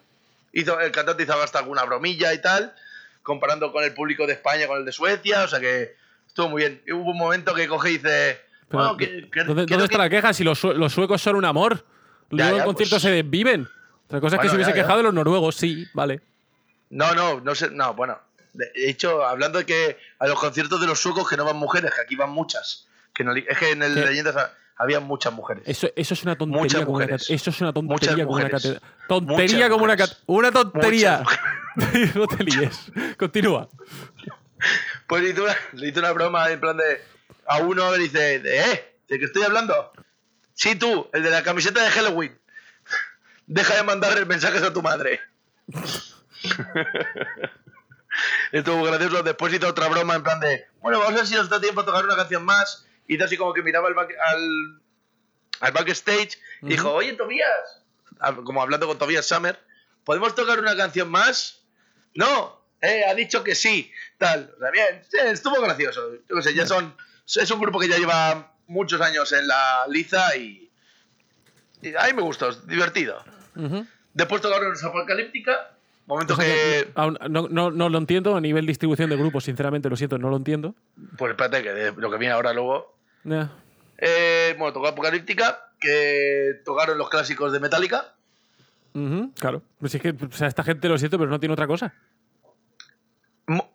Hizo, el cantante hizo hasta alguna bromilla y tal, comparando con el público de España con el de Suecia, o sea que estuvo muy bien. Y hubo un momento que coge y dice... Pero, "Bueno, que- que- ¿Dónde, está que-". la queja? Si los, los suecos son un amor. Luego en ya, conciertos pues- se desviven. Otra cosa es que se hubiese ya, ya. quejado de los noruegos, sí, vale. No, no, no sé, no, bueno. De hecho, hablando de que a los conciertos de los suecos que no van mujeres, que aquí van muchas. Que no, es que en el ¿Qué? Leyendas había muchas mujeres. Eso, eso es una tontería Muchas como una mujeres. cate- Eso es una tontería Muchas como una catedral. Tontería Muchas como una Una tontería. No te líes. Continúa. Pues le hizo, una, hizo una broma en plan de. A uno le dice, de, ¿eh? ¿De qué estoy hablando? Sí, tú, el de la camiseta de Halloween. Deja de mandar mensajes a tu madre. Estuvo gracioso. Después hizo otra broma en plan de, bueno, vamos a ver si nos da tiempo a tocar una canción más. Hizo así como que miraba al, back- al, al backstage y dijo, oye, Tobías, como hablando con Tobías Summer, ¿podemos tocar una canción más? No, eh, ha dicho que sí, tal. O sea, bien, sí, estuvo gracioso. Yo qué sé, ya son, es un grupo que ya lleva muchos años en la liza y, y a mí me gustó, es divertido. Ujú. Después tocaron Apocalíptica, momento O sea que... no, no- no lo entiendo a nivel distribución de grupos, sinceramente, lo siento, no lo entiendo. Pues espérate, que de lo que viene ahora luego. Eh, bueno, tocó Apocalíptica, que tocaron los clásicos de Metallica. Ujú, claro. Pues es que, o sea, esta gente lo siento, pero no tiene otra cosa.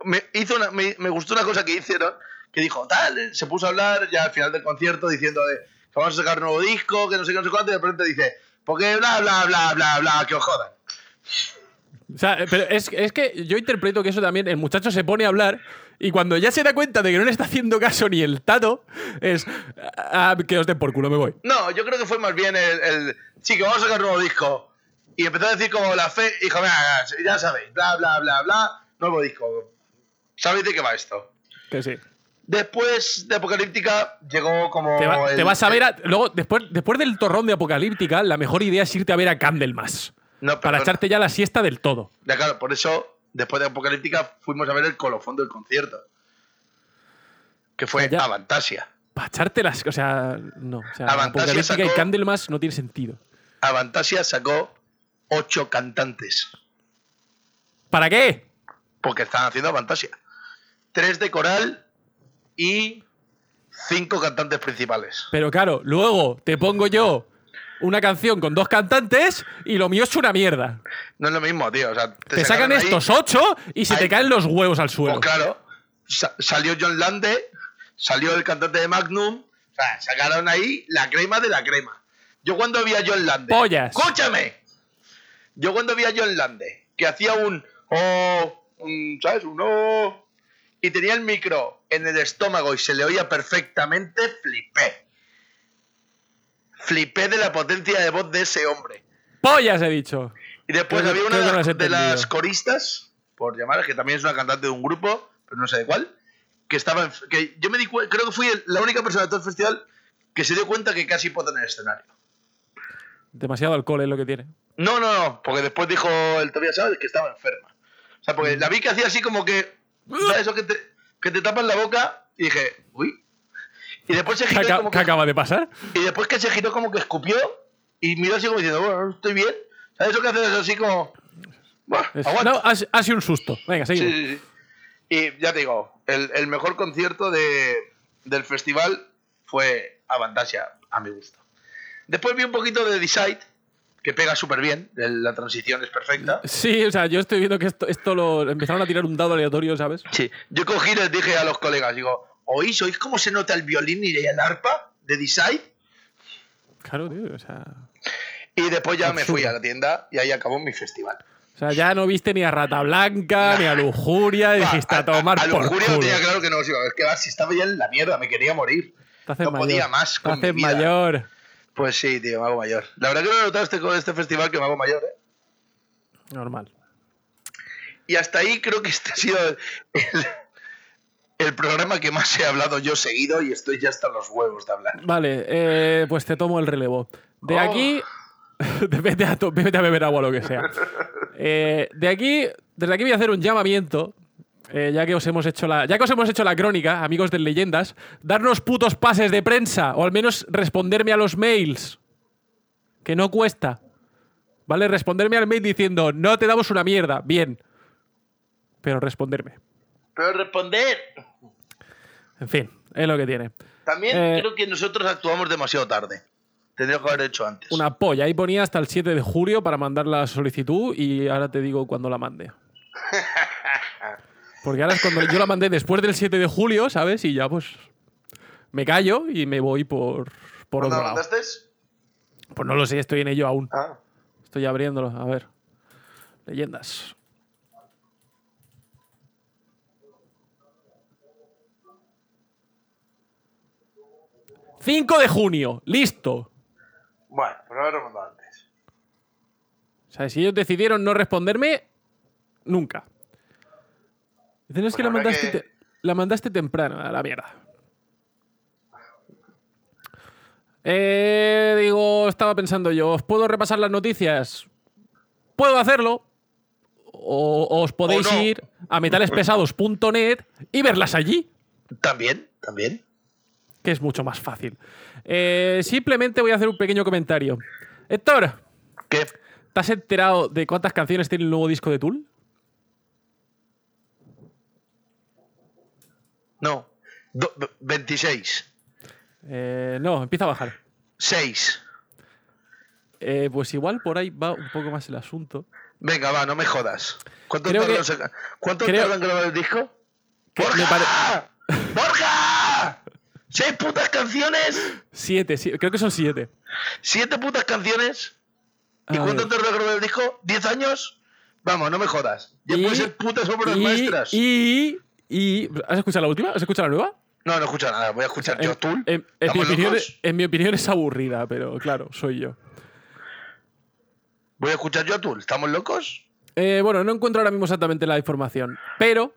Me, hizo una- me, me gustó una cosa que hicieron, que dijo, tal, se puso a hablar ya al final del concierto diciendo de que vamos a sacar un nuevo disco, que no sé qué, no sé cuánto, y de repente dice, porque bla, bla, bla, bla, bla, que os jodan. O sea, eh, pero es, es que yo interpreto que eso también, el muchacho se pone a hablar y cuando ya se da cuenta de que no le está haciendo caso ni el tato, es "Ah, que os den por culo, me voy. No, yo creo que fue más bien el, el, sí, que vamos a sacar un nuevo disco. Y empezó a decir como la fe, "Mira, ya sabéis, bla, bla, bla, bla, nuevo disco. ¿Sabéis de qué va esto? Que sí. Después de Apocalíptica llegó como. Te, va- el- te vas a ver a- luego, después, después del torrón de Apocalíptica, la mejor idea es irte a ver a Candlemas. No, Para echarte ya la siesta del todo. Ya, claro, por eso, después de Apocalíptica, fuimos a ver el colofón del concierto. Que fue ya- Avantasia. Para echarte las. O sea, no. O sea, Avantasia Apocalíptica y Candlemas no tiene sentido. Avantasia sacó ocho cantantes. ¿Para qué? Porque estaban haciendo Avantasia. Tres de coral y cinco cantantes principales. Pero claro, luego te pongo yo una canción con dos cantantes y lo mío es una mierda. No es lo mismo, tío. O sea, te, Te sacan ahí- estos ocho y se te caen los huevos al suelo. Pues claro, sa- salió John Lande, salió el cantante de Magnum, o sea, sacaron ahí la crema de la crema. Yo cuando vi a John Lande. Pollas. ¡Escúchame! Yo cuando vi a John Lande, que hacía un. Oh, un, ¿sabes? Un oh. Y tenía el micro en el estómago y se le oía perfectamente, flipé. Flipé de la potencia de voz de ese hombre. ¡Pollas, he dicho! Y después Creo había una de de las coristas, por llamar, que también es una cantante de un grupo, pero no sé de cuál, que estaba en- que yo me di creo que fui la única persona de todo el festival que se dio cuenta que casi puedo en el escenario. Demasiado alcohol es lo que tiene. No, no, no, porque después dijo el Tobias Sabes que estaba enferma. O sea, Mm. porque la vi que hacía así como que, ¿sabes eso que te, que te tapan la boca? Y dije, uy. Y después se ¿Qué, giró aca- como qué que, acaba de pasar? y después que se giró como que escupió y miró así como diciendo, bueno, estoy bien. ¿Sabes eso que haces así como, "Buah, Es- aguanta"? no, ha, sido un susto. Venga, Sí, seguimos. sí, sí. Y ya te digo, el, el mejor concierto de, del festival fue Avantasia, a mi gusto. Después vi un poquito de Decide, que pega súper bien, la transición es perfecta. Sí, o sea, yo estoy viendo que esto, esto lo empezaron a tirar un dado aleatorio, ¿sabes? Sí. Yo cogí y les dije a los colegas, digo, ¿oís, oís cómo se nota el violín y el arpa de Decide? Claro, tío, o sea. Y después ya me fui a la tienda y ahí acabó mi festival. O sea, ya no viste ni a Rata Blanca, ni a Lujuria, dijiste a, tomar a, por lujuria culo. tenía claro que no. Es que va, si estaba ya en la mierda, me quería morir. Te haces no mayor. podía más Te con haces mi vida. mayor. Pues sí, tío, me hago mayor. La verdad que no he notado este, con este festival que me hago mayor, ¿eh? Normal. Y hasta ahí creo que este ha sido el, el- programa que más he hablado yo seguido y estoy ya hasta los huevos de hablar. Vale, eh, pues te tomo el relevo. De Oh. aquí. vete, a to- vete a beber agua, lo que sea. Eh, de aquí. Desde aquí voy a hacer un llamamiento. eh, ya que os hemos hecho la. Ya que os hemos hecho la crónica, amigos de leyendas, darnos putos pases de prensa. O al menos responderme a los mails. Que no cuesta. ¿Vale? Responderme al mail diciendo, no te damos una mierda. Bien. Pero responderme. Pero responder. En fin, es lo que tiene. También Eh. creo que nosotros actuamos demasiado tarde. Tendría que haber hecho antes. Una polla. Ahí ponía hasta el 7 de julio para mandar la solicitud y ahora te digo cuándo la mande. Porque ahora es cuando yo la mandé después del 7 de julio, ¿sabes? Y ya pues me callo y me voy por, por ¿Cuándo otro lo lado. mandaste? Pues no lo sé, estoy en ello aún. Ah. Estoy abriéndolo. A ver. Leyendas. ¡5 de junio! ¡Listo! Bueno, pero mandado antes. O sea, si ellos decidieron no responderme, nunca. Dicen, es que Pues la mandaste, que- te- la mandaste temprano, a la mierda. Eh, digo, estaba pensando yo, ¿os puedo repasar las noticias? Puedo hacerlo. O, o os podéis no. ir a metalespesados.net y verlas allí, También, también. Que es mucho más fácil. Eh, simplemente voy a hacer un pequeño comentario. Héctor, ¿Qué? ¿te has enterado de cuántas canciones tiene el nuevo disco de Tool? No. Do- do- 26. Eh, no, empieza a bajar. 6. Eh, pues igual por ahí va un poco más el asunto. Venga, va, no me jodas. ¿Cuánto Creo tardan que- en sacar- ¿Cuánto creo- tardan en grabar el disco? Que me ¡Borja! ¡Borja! ¿Seis putas canciones? Siete, sí, creo que son siete. ¿Siete putas canciones? ¿Y A cuánto ver. tarda en grabar el disco? ¿Diez años? Vamos, no me jodas. Ya Y- puede ser putas obras y, maestras. Y, y- ¿Has escuchado la última? ¿Has escuchado la nueva? No, no escucho nada. Voy a escuchar yo En, Tool. en- en mi ¿Estamos opinión, locos? en mi opinión es aburrida, pero claro, soy yo. Voy a escuchar yo Tool. ¿Estamos locos? Eh, bueno, no encuentro ahora mismo exactamente la información, pero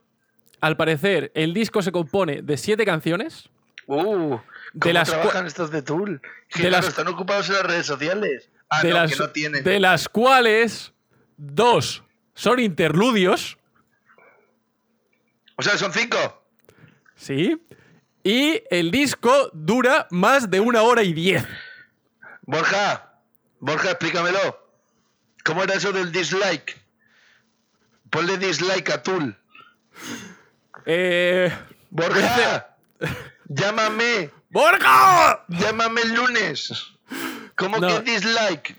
al parecer el disco se compone de siete canciones. Uh, ¿cómo De las trabajan estos de Tool? Que de claro, las- están ocupados en las redes sociales. Ah, de, no, las, que no tienen. de las cuales dos son interludios, O sea, son cinco. ¿sí? Y el disco dura más de una hora y diez. Borja, Borja, explícamelo. ¿Cómo era eso del dislike? Ponle dislike a Tool. Eh, Borja, llámame, ¡Borja! llámame el lunes. ¿Cómo No. que dislike?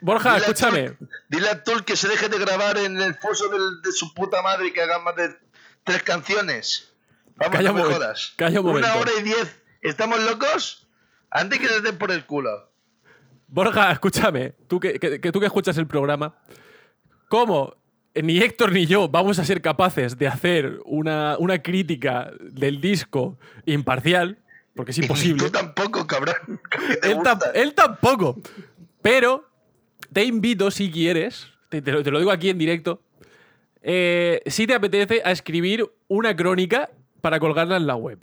Borja, Dile a escúchame. Dile a Tool que se deje de grabar en el foso del- de su puta madre y que haga más de tres canciones. Vamos, Calla no me jodas. calla un Una hora y diez. ¿Estamos locos? Antes que les den por el culo. Borja, escúchame. Tú que, que- que tú que escuchas el programa. ¿Cómo ni Héctor ni yo vamos a ser capaces de hacer una, una crítica del disco imparcial? Porque es Y imposible. tú tampoco, cabrón. él, tampoco. Pero te invito, si quieres, te, te lo, te lo digo aquí en directo, eh, si te apetece, a escribir una crónica para colgarla en la web.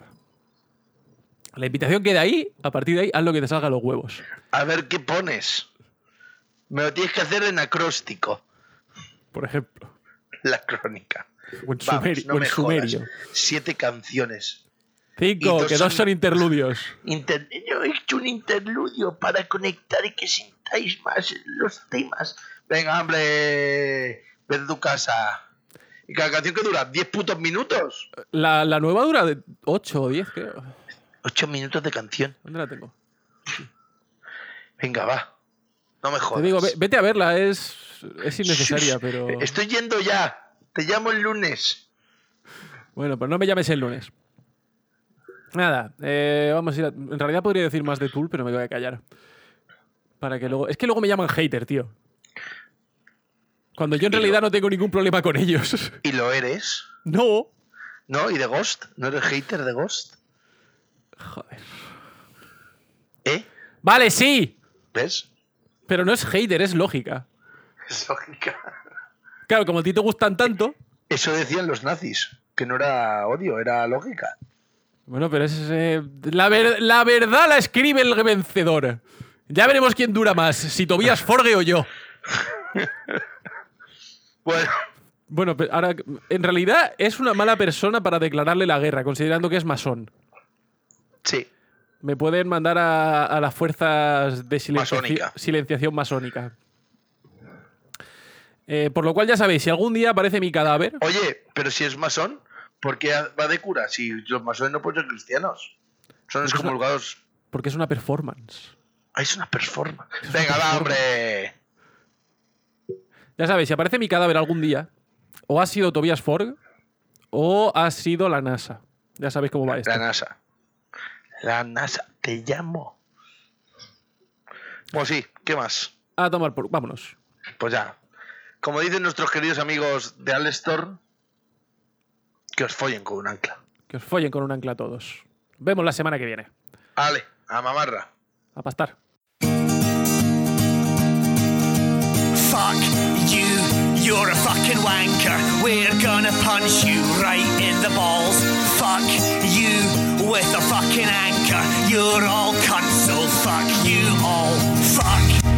La invitación queda ahí, a partir de ahí, haz lo que te salga a los huevos. A ver qué pones. Me lo tienes que hacer en acróstico, Por ejemplo. la crónica. O en, Vamos, sumeri- no o en me sumerio. Siete canciones. Cinco, dos que dos son- son interludios. Inter- Yo he hecho un interludio para conectar y que sintáis más los temas. Venga, hombre, a tu casa. Y cada canción que dura 10 putos minutos. La, la nueva dura de 8 o 10, creo. 8 minutos de canción. ¿Dónde la tengo? Venga, va. No me jodas. Te digo, ve- vete a verla, es, es innecesaria, pero. Estoy yendo ya. Te llamo el lunes. Bueno, pues no me llames el lunes. Nada, eh, vamos a ir a- En realidad podría decir más de Tool, pero me voy a callar. Para que luego. Es que luego me llaman hater, tío. Cuando yo en lo- realidad no tengo ningún problema con ellos. ¿Y lo eres? no. ¿No? ¿Y de Ghost? ¿No eres hater de Ghost? Joder. ¿Eh? Vale, sí. ¿Ves? Pero no es hater, es lógica. Es lógica. Claro, como a ti te gustan tanto. Eso decían los nazis, que no era odio, era lógica. Bueno, pero es. eh, la, ver- la verdad la escribe el vencedor. Ya veremos quién dura más, si Tobías Forge o yo. Bueno, Bueno, pero ahora, en realidad es una mala persona para declararle la guerra, considerando que es masón. sí. Me pueden mandar a, a las fuerzas de Masónica. silenciación masónica. Eh, por lo cual ya sabéis, si algún día aparece mi cadáver, Oye, pero si es masón, ¿por qué va de cura? Si los masones no pueden ser cristianos. Son una- excomulgados. porque es una performance. Ah, es una performance. Venga, va, hombre. Ya sabéis, si aparece mi cadáver algún día, o ha sido Tobias Forg, o ha sido la NASA. Ya sabéis cómo va esto. La NASA. La NASA, te llamo. Bueno, sí, ¿qué más? A tomar por. Vámonos. Pues ya. Como dicen nuestros queridos amigos de Alestorm, que os follen con un ancla. Que os follen con un ancla todos. Vemos la semana que viene. Ale, a mamarra. A pastar. Fuck you, you're a fucking wanker. We're gonna punch you right in the balls. Fuck you with a fucking anchor. You're all cunts, so fuck you all. Fuck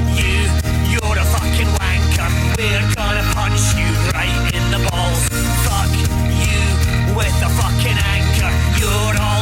We're gonna punch you right in the balls. Fuck you with a fucking anchor. You're all